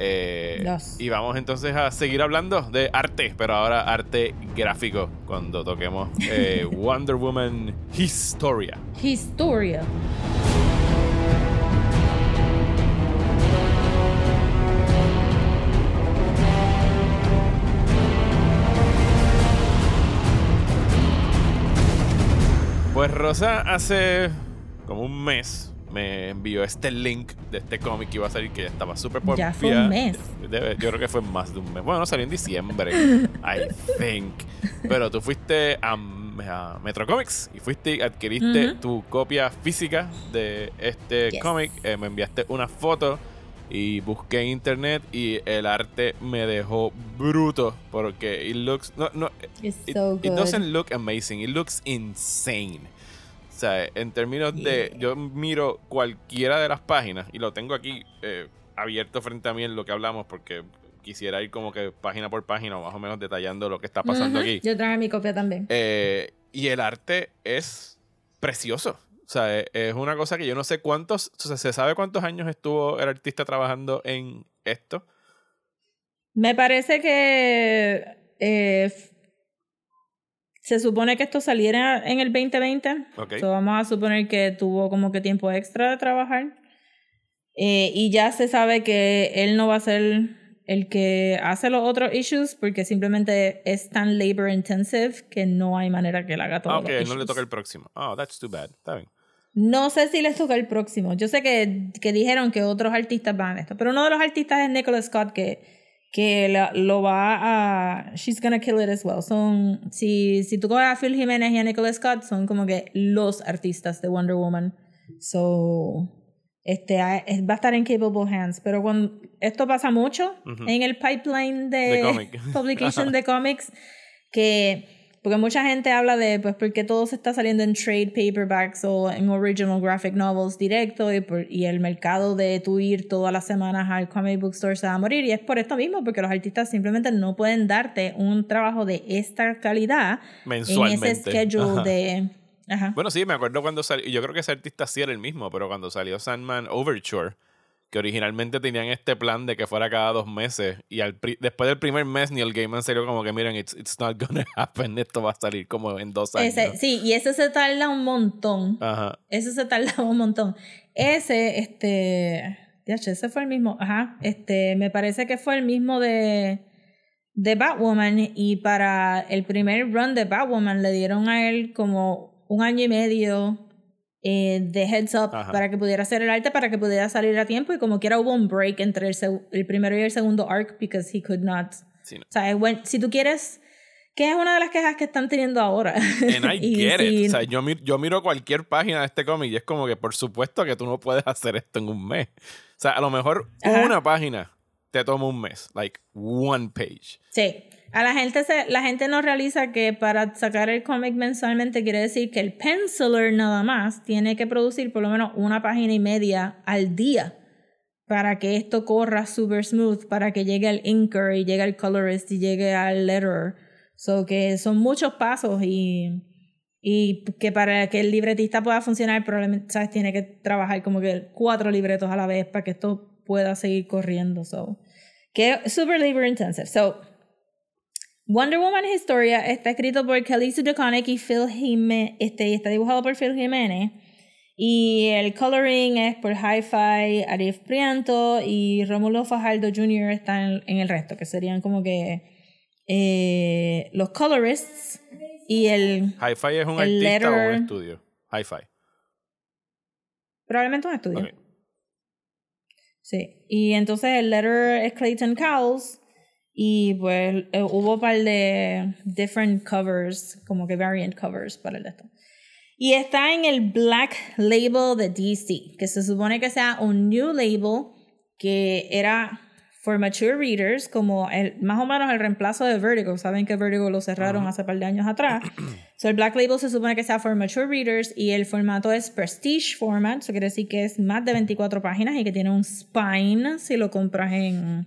Eh. Y vamos entonces a seguir hablando de arte, pero ahora arte gráfico, cuando toquemos eh, Wonder Woman Historia. Historia. Pues Rosa hace como un mes me envió este link de este cómic que iba a salir que estaba súper Ya fue un mes. Debe- yo creo que fue más de un mes. Bueno, salió en diciembre, I think. Pero tú fuiste a, a Metro Comics y fuiste y adquiriste tu copia física de este Yes. cómic. Eh, me enviaste una foto y busqué en internet y el arte me dejó bruto porque it looks no no It's it, so it good. doesn't look amazing it looks insane sea en términos de Yeah. yo miro cualquiera de las páginas y lo tengo aquí eh, abierto frente a mí en lo que hablamos porque quisiera ir como que página por página o más o menos detallando lo que está pasando aquí Yo traje mi copia también. eh, y el arte es precioso. O sea, e- es una cosa que yo no sé cuántos, o sea, ¿se sabe cuántos años estuvo el artista trabajando en esto? Me parece que eh, se supone que esto saliera en el 2020. Ok. So, vamos a suponer que tuvo como que tiempo extra de trabajar. Eh, y ya se sabe que él no va a ser el que hace los otros issues porque simplemente es tan labor intensive que no hay manera que él haga todo. Ah, ok, no le toca el próximo. Oh, that's too bad. Está bien. No sé si les toca el próximo. Yo sé que, que dijeron que otros artistas van a esto, pero uno de los artistas es Nicholas Scott que, que la- lo va a... She's gonna kill it as well. Son, si, si tú coges a Phil Jiménez y a Nicholas Scott, son como que los artistas de Wonder Woman. So, este, va a estar en capable hands. Pero cuando esto pasa mucho Ujú. en el pipeline de, publication de cómics, que porque mucha gente habla de pues porque todo se está saliendo en trade paperbacks o en original graphic novels directo y, por- y el mercado de tú ir todas las semanas al comic book store se va a morir y es por esto mismo porque los artistas simplemente no pueden darte un trabajo de esta calidad en Mensualmente. ese schedule Ajá. de ajá. Bueno, sí, me acuerdo cuando salió. Yo creo que ese artista sí era el mismo, pero cuando salió Sandman Overture, que originalmente tenían este plan de que fuera cada dos meses, y al después del primer mes, Neil Gaiman salió como que, miren, it's, it's not gonna happen, esto va a salir como en dos años. Ese- sí y ese se tarda un montón Ajá. Ese se tardaba un montón. Ese, este. Ya, ese fue el mismo. Ajá. Este, me parece que fue el mismo de. De Batwoman. Y para el primer run de Batwoman le dieron a él como un año y medio eh, de heads up Ajá. para que pudiera hacer el arte, para que pudiera salir a tiempo. Y como quiera hubo un break entre el, el primero y el segundo arc because he could not. Sí, no. O sea, when- si tú quieres. Que es una de las quejas que están teniendo ahora. And I Y get it. O sea, yo, mi- yo miro cualquier página de este cómic y es como que por supuesto que tú no puedes hacer esto en un mes. O sea, a lo mejor Ajá. una página te toma un mes. Like one page. Sí. A la gente se, la gente no realiza que para sacar el cómic mensualmente quiere decir que el penciler nada más tiene que producir por lo menos una página y media al día para que esto corra super smooth, para que llegue al inker y llegue al colorist y llegue al letterer. So que son muchos pasos y, y que para que el libretista pueda funcionar probablemente ¿sabes? tiene que trabajar como que cuatro libretos a la vez para que esto pueda seguir corriendo. So que super labor intensive. So Wonder Woman Historia está escrito por Kelly Sue DeConnick y Phil Jiménez, este, y está dibujado por Phil Jiménez. Y el coloring es por Hi-Fi, Arif Prianto y Romulo Fajardo Jr. están en, el resto, que serían como que eh, los colorists. Y el. Hi-Fi es un artista o un estudio. Hi-Fi. Probablemente un estudio. Sí. Y entonces el letter es Clayton Cowles. Y pues eh, hubo un par de different covers, como que variant covers para el esto. Y está en el Black Label de DC, que se supone que sea un new label que era for mature readers, como el, más o menos el reemplazo de Vertigo. Saben que Vertigo lo cerraron hace un par de años atrás. so el Black Label se supone que sea for mature readers y el formato es Prestige Format, eso quiere decir que es más de 24 páginas y que tiene un spine si lo compras en,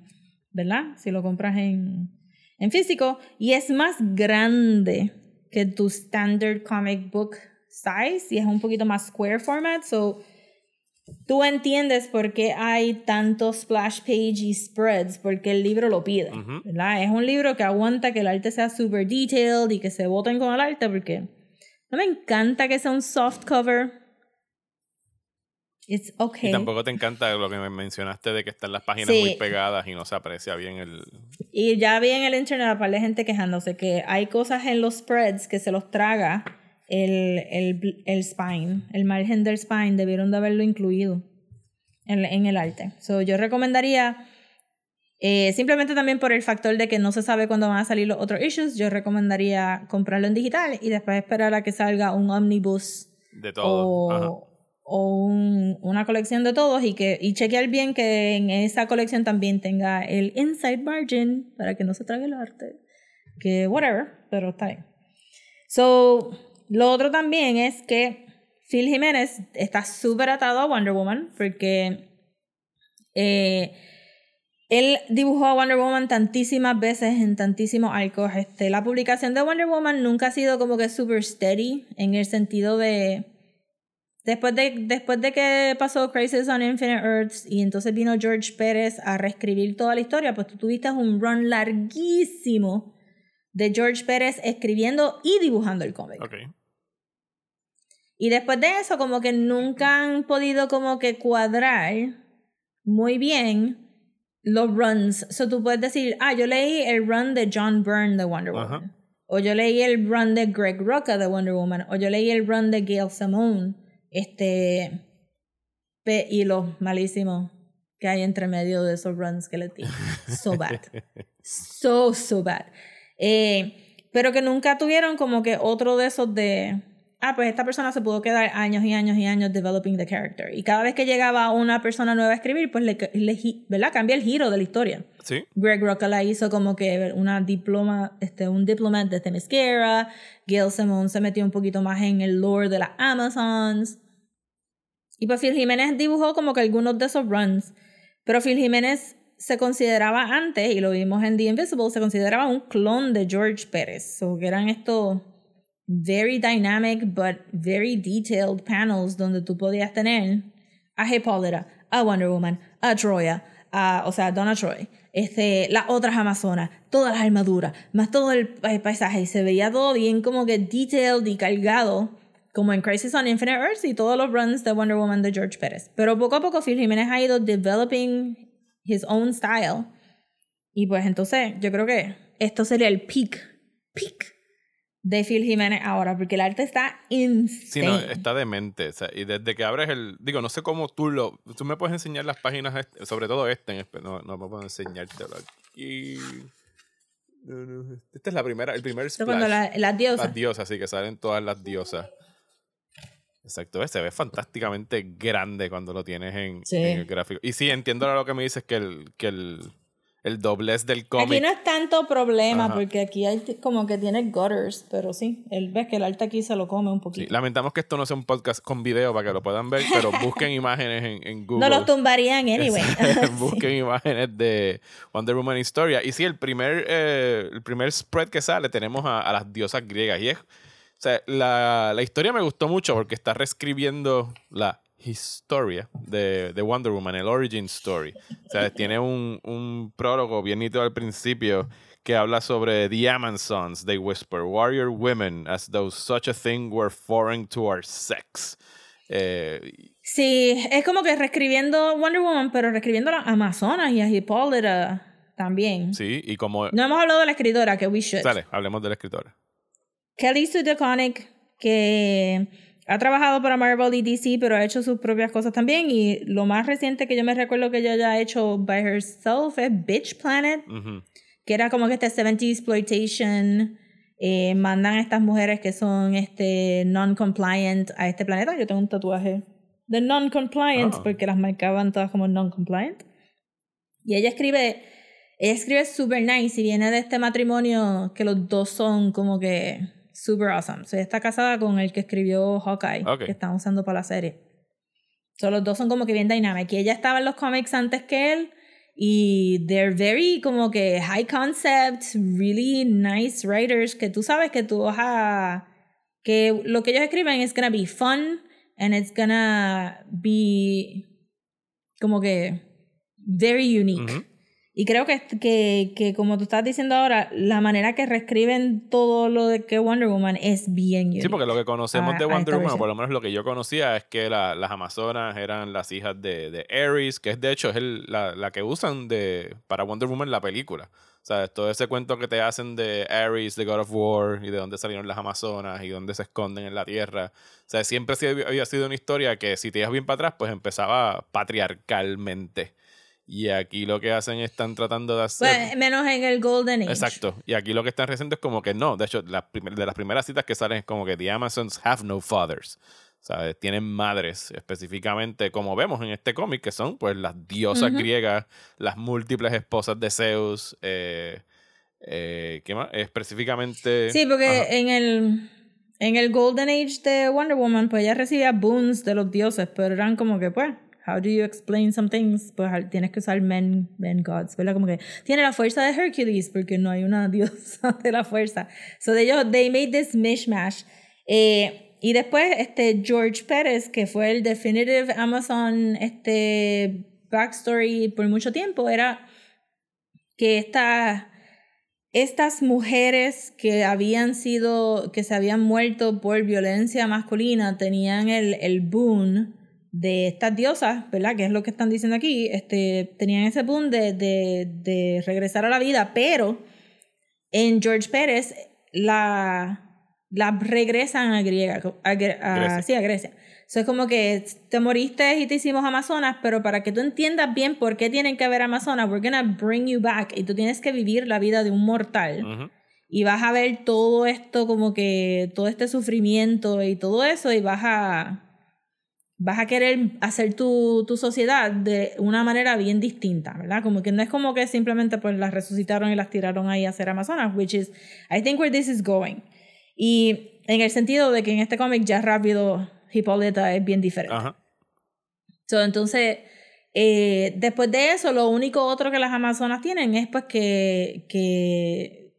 ¿verdad? Si lo compras en, en físico. Y es más grande que tu standard comic book size y es un poquito más square format. So, tú entiendes por qué hay tantos splash page y spreads, porque el libro lo pide. Ujú. ¿verdad? Es un libro que aguanta que el arte sea super detailed y que se voten con el arte, porque no me encanta que sea un soft cover. It's okay. Y tampoco te encanta lo que me mencionaste de que están las páginas Sí. muy pegadas y no se aprecia bien el. Y ya vi en el internet a par de gente quejándose que hay cosas en los spreads que se los traga el, el, el spine, el margen del spine, debieron de haberlo incluido en, en el arte. So, yo recomendaría, eh, simplemente también por el factor de que no se sabe cuándo van a salir los otros issues, yo recomendaría comprarlo en digital y después esperar a que salga un omnibus de todo. O, o un- una colección de todos y que y chequear bien que en esa colección también tenga el inside margin para que no se trague el arte que whatever pero está bien so lo otro también es que Phil Jiménez está súper atado a Wonder Woman porque eh, él dibujó a Wonder Woman tantísimas veces en tantísimos arcos. Este, la publicación de Wonder Woman nunca ha sido como que super steady en el sentido de. Después de, después de que pasó Crisis on Infinite Earths y entonces vino George Pérez a reescribir toda la historia, pues tú tuviste un run larguísimo de George Pérez escribiendo y dibujando el cómic. Ok. Y después de eso, como que nunca han podido como que cuadrar muy bien los runs. So tú puedes decir, ah, yo leí el run de John Byrne de Wonder Ajá. Woman. O yo leí el run de Greg Rucka de Wonder Woman. O yo leí el run de Gail Simone. Este. pe- Y los malísimos que hay entre medio de esos runs que le di. So bad. So, so bad. Eh, pero que nunca tuvieron como que otro de esos de. Ah, pues esta persona se pudo quedar años y años y años developing the character. Y cada vez que llegaba una persona nueva a escribir, pues le, le ¿verdad? cambia el giro de la historia. Sí. Greg Rucka la hizo como que una diploma, este, un diplomat de Themyscira. Gail Simone se metió un poquito más en el lore de las Amazons. Y pues Phil Jiménez dibujó como que algunos de esos runs. Pero Phil Jiménez se consideraba antes, y lo vimos en The Invisible, se consideraba un clon de George Pérez. So, que eran estos very dynamic but very detailed panels donde tú podías tener a Hippolyta, a Wonder Woman, a Troya, a, o sea, Donna Troy, este, las otras Amazonas, todas las armaduras, más todo el pa- paisaje, y se veía todo bien como que detailed y cargado, como en Crisis on Infinite Earths y todos los runs de Wonder Woman de George Pérez. Pero poco a poco Phil Jiménez ha ido developing his own style, y pues entonces yo creo que esto sería el peak, peak de Phil Jiménez ahora, porque el arte está insane. Sí, no, está demente. o sea, y desde que abres el. Digo, no sé cómo tú lo. Tú me puedes enseñar las páginas, este- sobre todo este. no, no me puedo enseñártelo aquí. No, no, Esta es la primera, el primer cuando splash. la- las diosas. Las diosas, sí, que salen todas las diosas. Exacto, ves, se ve fantásticamente grande cuando lo tienes en, Sí. en el gráfico. Y sí, entiendo ahora lo que me dices, que el, que el, el doblez del Aquí cómic. no es tanto problema Ajá. porque aquí hay como que tiene gutters, pero sí, él ves que el arte aquí se lo come un Sí, poquito. lamentamos que esto no sea un podcast con video para que lo puedan ver, pero busquen imágenes en, en Google. no los tumbarían anyway. Busquen imágenes de Wonder Woman Historia. Y sí, el primer, eh, el primer spread que sale tenemos a, a las diosas griegas. Y es, o sea, la, la historia me gustó mucho porque está reescribiendo la historia de, de Wonder Woman, el origin story. O sea, tiene un, un prólogo bien nítido al principio que habla sobre the Amazons, they whisper, warrior women, as though such a thing were foreign to our sex. Eh, Sí, es como que reescribiendo Wonder Woman, pero reescribiendo a las Amazonas y a Hippolyta también. sí, y como... No hemos hablado de la escritora, que we should. Sale, hablemos de la escritora. Kelly Sue DeConnick, que ha trabajado para Marvel y DC, pero ha hecho sus propias cosas también. Y lo más reciente que yo me recuerdo que ella haya hecho by herself es Bitch Planet, Ujú. que era como que este 70 exploitation. eh, mandan a estas mujeres que son este non-compliant a este planeta. Yo tengo un tatuaje de non-compliant Ah. porque las marcaban todas como non-compliant. Y ella escribe, ella escribe super nice y viene de este matrimonio que los dos son como que super awesome. O sea, ella está casada con el que escribió Hawkeye, Ok. que están usando para la serie. So, los dos son como que bien dynamic. Y ella estaba en los cómics antes que él. Y they're very como que high concept, really nice writers que tú sabes que tú vas a... que lo que ellos escriben es gonna be fun and it's gonna be como que very unique. Ujú. Y creo que, que, que como tú estás diciendo ahora, la manera que reescriben todo lo de que Wonder Woman es bien unique. Sí, porque lo que conocemos a- de a Wonder Woman, versión. por lo menos lo que yo conocía, es que la- las Amazonas eran las hijas de, de Ares, que es de hecho es el- la, la que usan de, para Wonder Woman la película. O sea, todo ese cuento que te hacen de Ares, de God of War, y de dónde salieron las Amazonas, y dónde se esconden en la Tierra. O sea, siempre había sido una historia que si te ibas bien para atrás, pues empezaba patriarcalmente. Y aquí lo que hacen es están tratando de hacer... Bueno, menos en el Golden Age. Exacto. Y aquí lo que están haciendo es como que no. De hecho, la primer- de las primeras citas que salen es como que The Amazons have no fathers. ¿Sabes? Tienen madres específicamente, como vemos en este cómic, que son pues las diosas griegas, las múltiples esposas de Zeus. Eh, eh, ¿Qué más? Específicamente. Sí, porque Ajá. en el, en el Golden Age de Wonder Woman, pues ella recibía boons de los dioses, pero eran como que, pues, how do you explain some things? Pues tienes que usar men, men gods, ¿verdad? Como que tiene la fuerza de Hercules, porque no hay una diosa de la fuerza. So ellos, they made this mishmash. Eh, y después, este George Pérez, que fue el definitive Amazon este backstory por mucho tiempo, era que esta estas mujeres que habían sido, que se habían muerto por violencia masculina, tenían el, el boon de estas diosas, ¿verdad? Que es lo que están diciendo aquí, este, tenían ese boon de, de, de regresar a la vida, pero en George Pérez la, la regresan a Griega, a, a- Grecia. sí, a Grecia. So, es como que te moriste y te hicimos Amazonas, pero para que tú entiendas bien por qué tienen que haber Amazonas, we're gonna bring you back y tú tienes que vivir la vida de un mortal y vas a ver todo esto como que todo este sufrimiento y todo eso y vas a vas a querer hacer tu, tu sociedad de una manera bien distinta, ¿verdad? Como que no es como que simplemente pues las resucitaron y las tiraron ahí a ser amazonas, which is I think where this is going. Y en el sentido de que en este cómic ya rápido Hippolyta es bien diferente. Ajá. So, entonces, eh, después de eso, lo único otro que las Amazonas tienen es pues que, que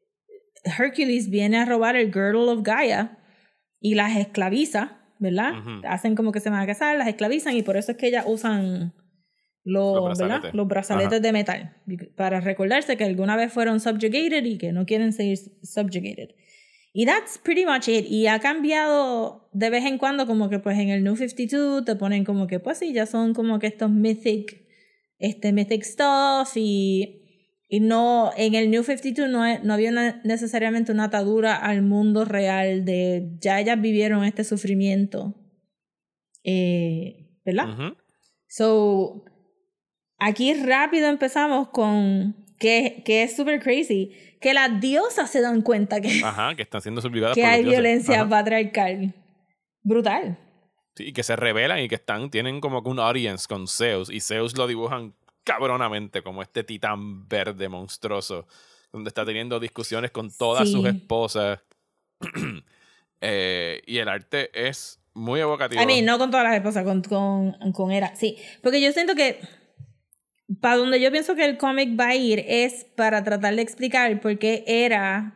Hercules viene a robar el Girdle of Gaia y las esclaviza, ¿verdad? Ujú. Hacen como que se van a casar, las esclavizan y por eso es que ellas usan los, Los ¿verdad? brazaletes. los brazaletes Ajá. de metal para recordarse que alguna vez fueron subjugated y que no quieren seguir subjugated. Y that's pretty much it. Y ha cambiado de vez en cuando, como que pues en el New 52 te ponen como que pues sí, ya son como que estos mythic, este mythic stuff y, y no, en el New 52 no, no había una- necesariamente una atadura al mundo real de ya ellas vivieron este sufrimiento. Eh, ¿Verdad? Ujú. So, aquí rápido empezamos con que, que es super crazy, que las diosas se dan cuenta que, Ajá, que están siendo subyugadas que por hay violencia Ajá. patriarcal. Brutal. Sí, y que se revelan y que están, tienen como que un audience con Zeus. Y Zeus lo dibujan cabronamente como este titán verde monstruoso. Donde está teniendo discusiones con todas Sí. sus esposas. Eh, y el arte es muy evocativo. I mean, no con todas las esposas, con, con, con Hera. Sí, porque yo siento que para donde yo pienso que el cómic va a ir es para tratar de explicar por qué Hera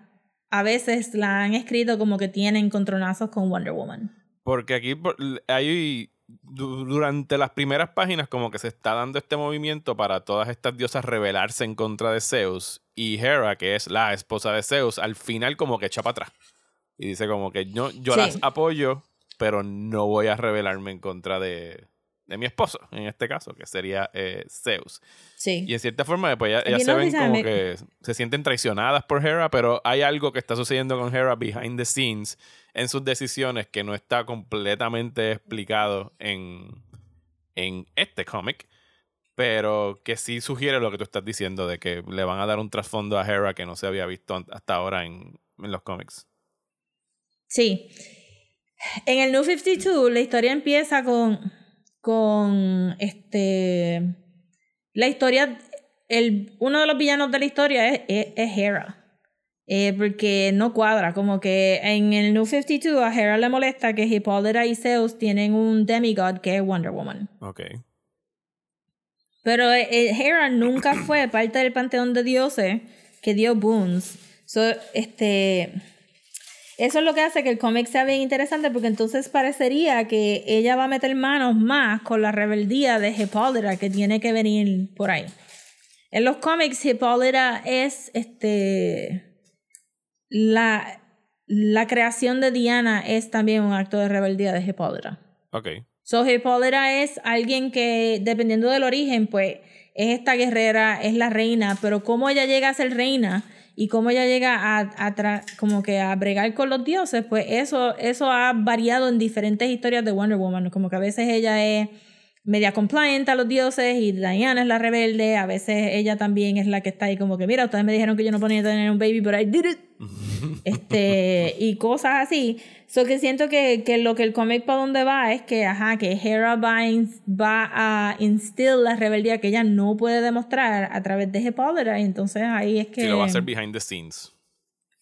a veces la han escrito como que tiene encontronazos con Wonder Woman. Porque aquí hay durante las primeras páginas como que se está dando este movimiento para todas estas diosas rebelarse en contra de Zeus y Hera, que es la esposa de Zeus, al final como que echa para atrás. Y dice como que yo, yo Sí. las apoyo, pero no voy a rebelarme en contra de, de mi esposo, en este caso, que sería eh, Zeus. Sí. Y en cierta forma, pues ellas, ellas se ven como me- que se sienten traicionadas por Hera, pero hay algo que está sucediendo con Hera behind the scenes en sus decisiones que no está completamente explicado en, en este cómic, pero que sí sugiere lo que tú estás diciendo, de que le van a dar un trasfondo a Hera que no se había visto hasta ahora en, en los cómics. Sí. En el New 52, la historia empieza con. Con. este. La historia. El, uno de los villanos de la historia es, es, es Hera. Eh, porque no cuadra. Como que en el New 52 a Hera le molesta que Hippolyta y Zeus tienen un demigod que es Wonder Woman. Ok. Pero eh, Hera nunca fue parte del panteón de dioses que dio boons. So, este, eso es lo que hace que el cómic sea bien interesante porque entonces parecería que ella va a meter manos más con la rebeldía de Hippolyta que tiene que venir por ahí. En los cómics Hippolyta es este la, la creación de Diana es también un acto de rebeldía de Hippolyta. Ok. So, Hippolyta es alguien que, dependiendo del origen, pues es esta guerrera, es la reina, pero cómo ella llega a ser reina y cómo ella llega a, a tra- como que a bregar con los dioses, pues eso, eso ha variado en diferentes historias de Wonder Woman. Como que a veces ella es media compliant a los dioses y Diana es la rebelde, a veces ella también es la que está ahí como que, mira, ustedes me dijeron que yo no ponía tener un baby, but I did it. este, y cosas así. So que siento que, que lo que el cómic para donde va es que, ajá, que Hera va a, ins- va a instill la rebeldía que ella no puede demostrar a través de Hippolyta, y entonces ahí es que... Y lo va a hacer behind the scenes.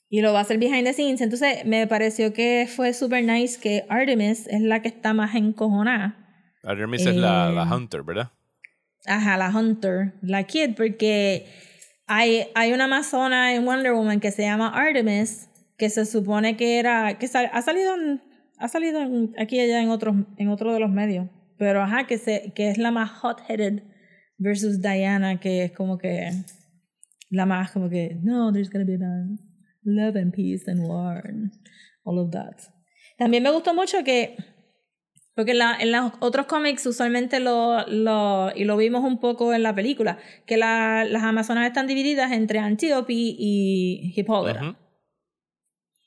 Y lo va a hacer behind the scenes. Entonces me pareció que fue super nice que Artemis es la que está más encojonada. Artemis es la, la Eh, Hunter, ¿verdad? Ajá, la Hunter, la Kid, porque hay, hay una amazona en Wonder Woman que se llama Artemis, que se supone que era, que sal- ha salido, en- ha salido en- aquí y allá en otros, en otro de los medios, pero ajá, que, se, que es la más hot-headed versus Diana, que es como que la más como que, no, there's gonna be love and peace and war and all of that. También me gustó mucho que porque en, la- en los otros cómics usualmente lo, lo, y lo vimos un poco en la película, que la- las Amazonas están divididas entre Antiope y Hippolyta. Ujú.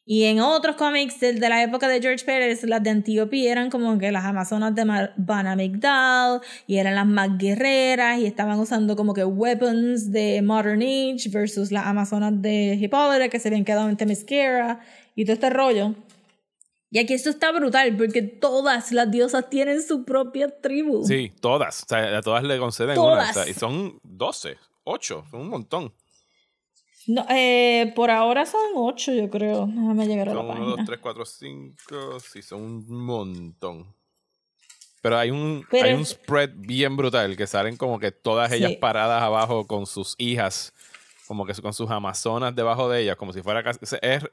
Y en otros cómics de, de la época de George Pérez, las de Antiope eran como que las Amazonas de Van Amigdal y eran las más guerreras y estaban usando como que weapons de Modern Age versus las Amazonas de Hippolyta que se habían quedado en Themyscira y todo este rollo. Y aquí esto está brutal porque todas las diosas tienen su propia tribu. Sí, todas. O sea, a todas le conceden una. Todas. o sea, y son 12, 8, son un montón. No, eh, por ahora son ocho, yo creo. Déjame llegar a la Son 1, página. 2, 3, 4, 5. Sí, son un montón. Pero hay un, Pero hay es- un spread bien brutal que salen como que todas ellas Sí. paradas abajo con sus hijas, como que con sus amazonas debajo de ellas, como si fuera casi. es-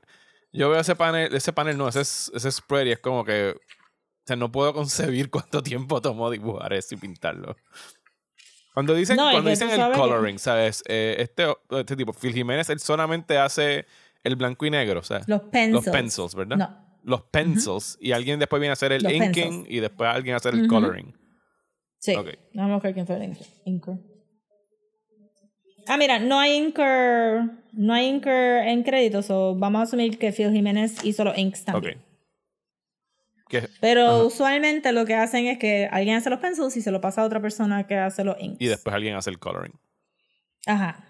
yo veo ese panel, ese panel no, ese, es- ese spread y es como que. O sea, no puedo concebir cuánto tiempo tomó dibujar eso y pintarlo. Cuando dicen, No, cuando dicen el que- coloring, ¿sabes? Eh, este, este tipo, Phil Jiménez, él solamente hace el blanco y negro, o sea, Los pencils. los pencils, ¿verdad? No. Los pencils. Y alguien después viene a hacer el Los inking pencils. y después alguien a hacer el Ujú. coloring. Sí. Ok. Vamos a buscar quién fue el inker. Ah, mira, no hay inker, no hay inker en créditos, so vamos a asumir que Phil Jiménez hizo los inks también. Que- Pero Ajá. usualmente lo que hacen es que alguien hace los pencils y se lo pasa a otra persona que hace los inks. y después alguien hace el coloring. Ajá.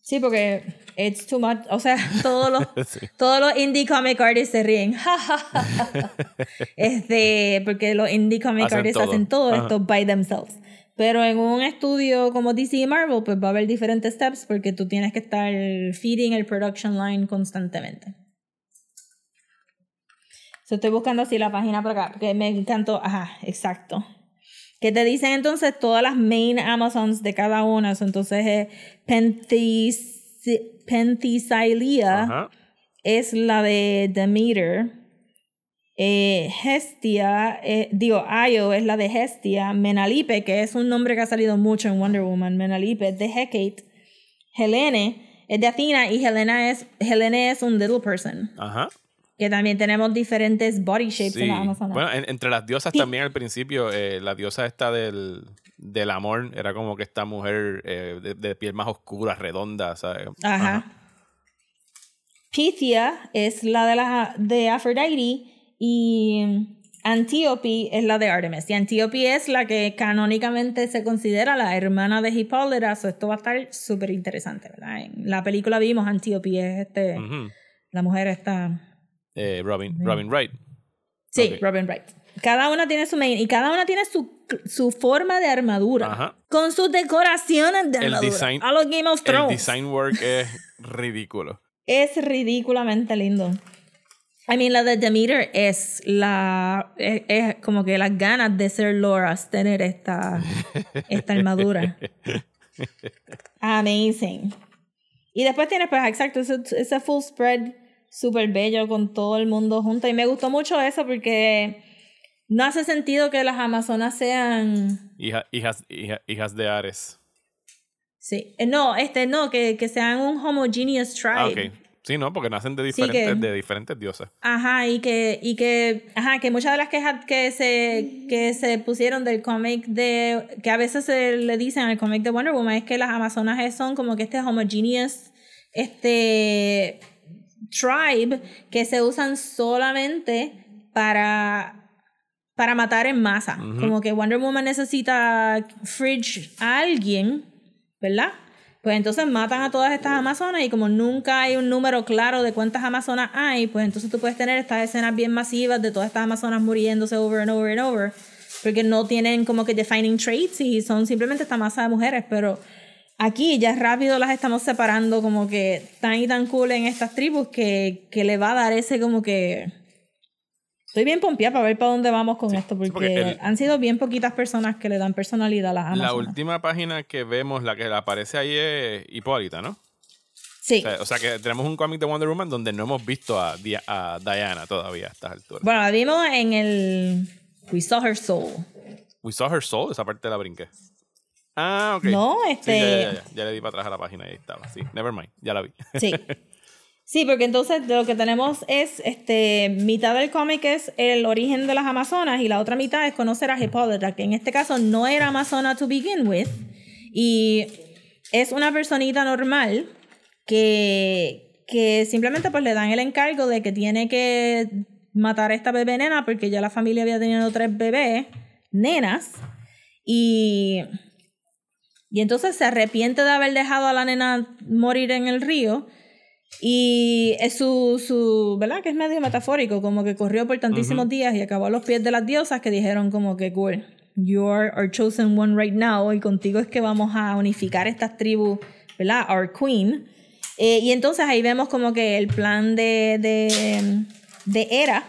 Sí, porque it's too much. O sea, todos los, Sí. todos los indie comic artists se ríen. Este, porque los indie comic Hacen artists todo. hacen todo Ajá. esto by themselves. Pero en un estudio como DC y Marvel, pues va a haber diferentes steps porque tú tienes que estar feeding el production line constantemente. So, estoy buscando así la página por acá porque me encantó. Ajá, exacto. Que te dicen entonces todas las main Amazons de cada una. So, entonces, eh, Ajá. es la de Demeter. Eh, Hestia, eh, digo, Io es la de Hestia. Menalipe, que es un nombre que ha salido mucho en Wonder Woman. Menalipe es de Hecate. Helene es de Athena y Helena es, Helene es un little person. Ajá. que también tenemos diferentes body shapes Sí. en Amazonas. Bueno, en- entre las diosas Sí. también al principio, eh, la diosa esta del, del amor era como que esta mujer eh, de, de piel más oscura, redonda, ¿sabes? Ajá. Pythia es la de, la, de Aphrodite y Antiope es la de Artemis. Y Antiope es la que canónicamente se considera la hermana de Hipólita. So esto va a estar súper interesante, ¿verdad? En la película vimos Antiope es este, la mujer esta... Eh, Robin, Robin Wright. Sí. Robin Wright. Cada una tiene su main y cada una tiene su, su forma de armadura. Ajá. Con sus decoraciones de El armadura. design- a los Game of El Thrones. design work es ridículo. Es ridículamente lindo. I mean, la de Demeter es la. Es, es como que las ganas de ser Loras tener esta, esta armadura. Amazing. Y después tienes, pues, exacto, ese, ese full spread súper bello con todo el mundo junto. Y me gustó mucho eso porque no hace sentido que las Amazonas sean. Hija- hijas, hija- hijas de Ares. Sí. Eh, No, este, no, que, que sean un homogeneous tribe. Ah. Sí, no, porque nacen de Sí, diferentes, que- de diferentes diosas. Ajá, y que, y que, ajá, que muchas de las quejas que se, que se pusieron del cómic de, que a veces se le dicen al cómic de Wonder Woman es que las amazonas son como que este homogeneous, este tribe que se usan solamente para, para matar en masa. Como que Wonder Woman necesita fridge a alguien, ¿verdad? Pues entonces matan a todas estas amazonas y como nunca hay un número claro de cuántas amazonas hay, pues entonces tú puedes tener estas escenas bien masivas de todas estas amazonas muriéndose over and over and over, porque no tienen como que defining traits y son simplemente esta masa de mujeres, pero aquí ya rápido las estamos separando como que tan y tan cool en estas tribus que, que le va a dar ese como que... Estoy bien pompeada para ver para dónde vamos con esto, porque, porque el- han sido bien poquitas personas que le dan personalidad a las amazonas. La última página que vemos, la que aparece ahí es Hipólita, ¿no? Sí. O sea, o sea que tenemos un cómic de Wonder Woman donde no hemos visto a, Dia- a Diana todavía a estas alturas. Bueno, la vimos en el We Saw Her Soul. We saw her soul, esa parte la brinqué. Ah, ok. No, Sí, este- ya, ya, ya, ya le di para atrás a la página y ahí estaba. Sí, never mind, ya la vi. Sí. Sí, porque entonces lo que tenemos es, este, mitad del cómic es el origen de las Amazonas y la otra mitad es conocer a Hipólita, que en este caso no era Amazona to begin with y es una personita normal que, que simplemente pues le dan el encargo de que tiene que matar a esta bebé nena porque ya la familia había tenido tres bebés, nenas, y y entonces se arrepiente de haber dejado a la nena morir en el río. Y es su, su, ¿verdad? Que es medio metafórico, como que corrió por tantísimos días y acabó a los pies de las diosas que dijeron como que, cool, you are our chosen one right now y contigo es que vamos a unificar estas tribus, ¿verdad? Our queen. Eh, y entonces ahí vemos como que el plan de, de, de Hera,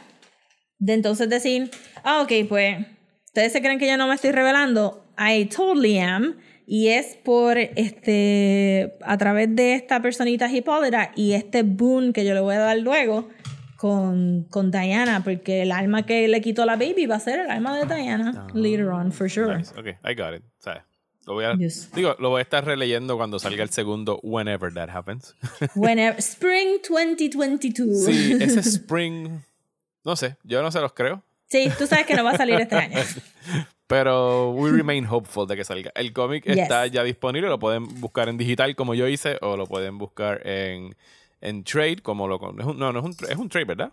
de entonces decir, ah, ok, pues, ustedes se creen que yo no me estoy revelando, I totally am. Y es por este a través de esta personita Hipólita y este boon que yo le voy a dar luego con, con Diana, porque el alma que le quitó la baby va a ser el alma de Diana later on, for sure. Nice, Ok, I got it. O sea, lo voy a, Yes. digo, lo voy a estar releyendo cuando salga el segundo Whenever That Happens. Whenever, Spring 2022. sí, ese Spring, no sé, yo no se los creo. Sí, tú sabes que no va a salir este año. Pero we remain hopeful de que salga. El cómic Yes. está ya disponible, lo pueden buscar en digital como yo hice, o lo pueden buscar en, en trade, como lo... es no, no es un, es un trade, ¿verdad?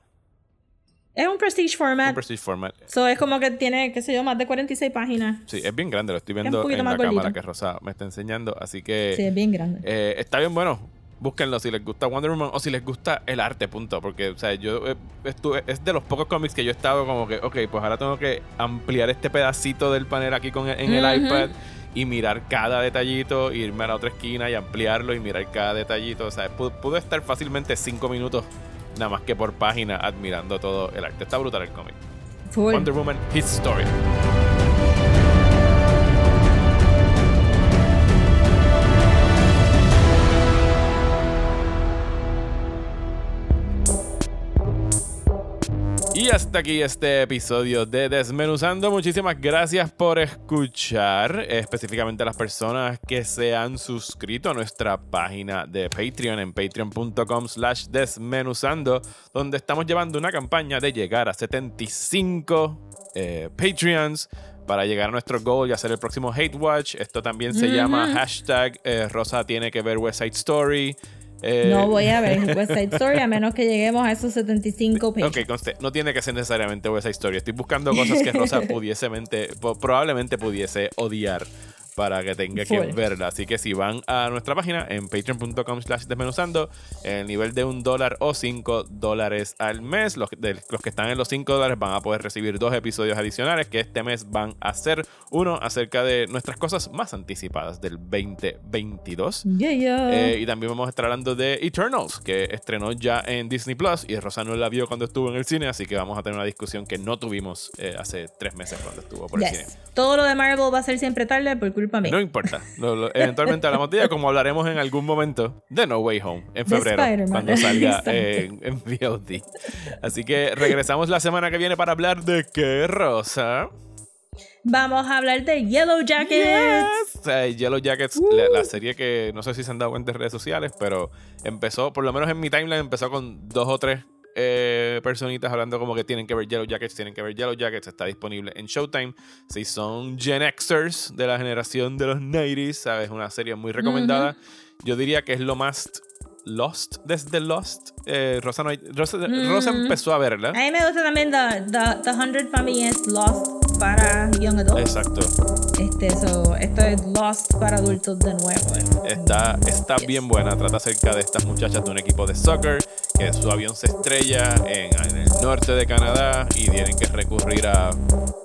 Es un prestige format. Un prestige format. So es como que tiene, qué sé yo, más de 46 páginas. Sí, es bien grande, lo estoy viendo poquito en la cámara que Rosa me está enseñando, así que Sí, es bien grande. eh, está bien bueno. Búsquenlo si les gusta Wonder Woman o si les gusta el arte, punto. Porque, o sea, yo eh, estuve, es de los pocos cómics que yo he estado como que, ok, pues ahora tengo que ampliar este pedacito del panel aquí con en el Ujú. iPad y mirar cada detallito, irme a la otra esquina y ampliarlo y mirar cada detallito. O sea, pu- pude estar fácilmente cinco minutos nada más que por página admirando todo el arte. Está brutal el cómic. Wonder Woman, His Story. Y hasta aquí este episodio de Desmenuzando. Muchísimas gracias por escuchar, específicamente a las personas que se han suscrito a nuestra página de Patreon en patreon.com slash desmenuzando, donde estamos llevando una campaña de llegar a 75 eh, Patreons para llegar a nuestro goal y hacer el próximo Hate Watch. Esto también se llama hashtag eh, Rosa tiene que ver West Side Story. Eh, No voy a ver West Side Story a menos que lleguemos a esos 75 pages. Ok, conste, no tiene que ser necesariamente West Side Story. Estoy buscando cosas que Rosa pudiese, probablemente pudiese odiar para que tenga que verla. Así que si van a nuestra página en patreon.com slash desmenuzando, en el nivel de un dólar o cinco dólares al mes, los, de- los que están en los 5 dólares van a poder recibir dos episodios adicionales que este mes van a ser uno acerca de nuestras cosas más anticipadas del 2022. Yeah, yeah. Eh, y también vamos a estar hablando de Eternals, que estrenó ya en Disney Plus y Rosa no la vio cuando estuvo en el cine, así que vamos a tener una discusión que no tuvimos eh, hace tres meses cuando estuvo por el cine. Todo lo de Marvel va a ser siempre tarde por culpa mía. No importa, lo- lo- eventualmente hablamos de ella, como hablaremos en algún momento de No Way Home en febrero, cuando salga en, VOD. Así que regresamos la semana que viene para hablar de qué, Rosa. Vamos a hablar de Yellow Jackets. O sea, Yellow Jackets, la, la serie que no sé si se han dado cuenta en redes sociales, pero empezó, por lo menos en mi timeline, empezó con dos o tres eh, personitas hablando como que tienen que ver Yellow Jackets, tienen que ver Yellow Jackets. Está disponible en Showtime. Si son Gen Xers de la generación de los 90s, ¿sabes? Una serie muy recomendada. Yo diría que es lo más Lost desde Lost. Eh, Rosa, no hay- Rosa, Rosa empezó a verla. A mí me gusta también The, the, the 100 para mí es Lost para Young Adults. Exacto. Este, so, esto es Lost para adultos de nuevo. Está, está bien buena. Trata acerca de estas muchachas de un equipo de soccer que su avión se estrella en, en el norte de Canadá y tienen que recurrir a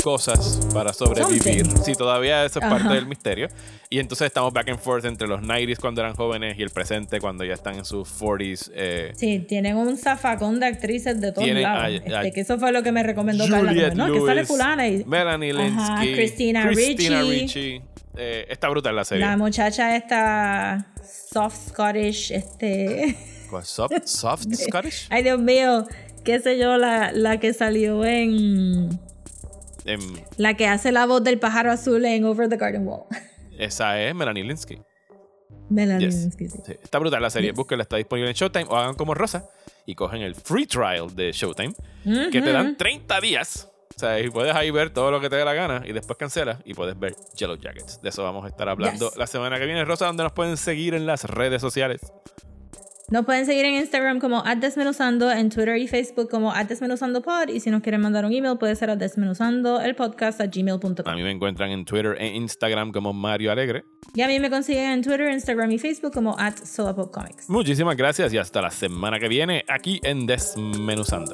cosas para sobrevivir. Something. Sí, todavía eso es Ajá. parte del misterio. Y entonces estamos back and forth entre los 90s cuando eran jóvenes y el presente cuando ya están en sus 40s. eh, Sí, tienen un zafacón de actrices de todos Tienen lados. a- este, a- que eso fue lo que me recomendó Carla. Como, no, que sale Lewis, fulana y Melanie Ajá, Linsky, Christina Ricci. Ricci. Eh, está brutal la serie. la muchacha esta soft Scottish, este... ¿Cuál? Soft, soft Scottish? Ay, Dios mío, qué sé yo, la, la que salió en... La que hace la voz del pájaro azul en Over the Garden Wall. esa es Melanie Linsky. Melanie Yes. Linsky, sí. Sí, está brutal la serie. Búsquenla, está disponible en Showtime. O hagan como Rosa y cogen el free trial de Showtime, que te dan 30 días. O sea, y puedes ahí ver todo lo que te dé la gana y después cancelas y puedes ver Yellow Jackets. De eso vamos a estar hablando Yes. la semana que viene. Rosa, ¿dónde nos pueden seguir en las redes sociales? Nos pueden seguir en Instagram como desmenuzando, en Twitter y Facebook como desmenuzandopod y si nos quieren mandar un email puede ser a desmenuzando el podcast a A gmail.com. mí me encuentran en Twitter e Instagram como Mario Alegre. Y a mí me consiguen en Twitter, Instagram y Facebook como at Solapopcomics. Muchísimas gracias y hasta la semana que viene aquí en Desmenuzando.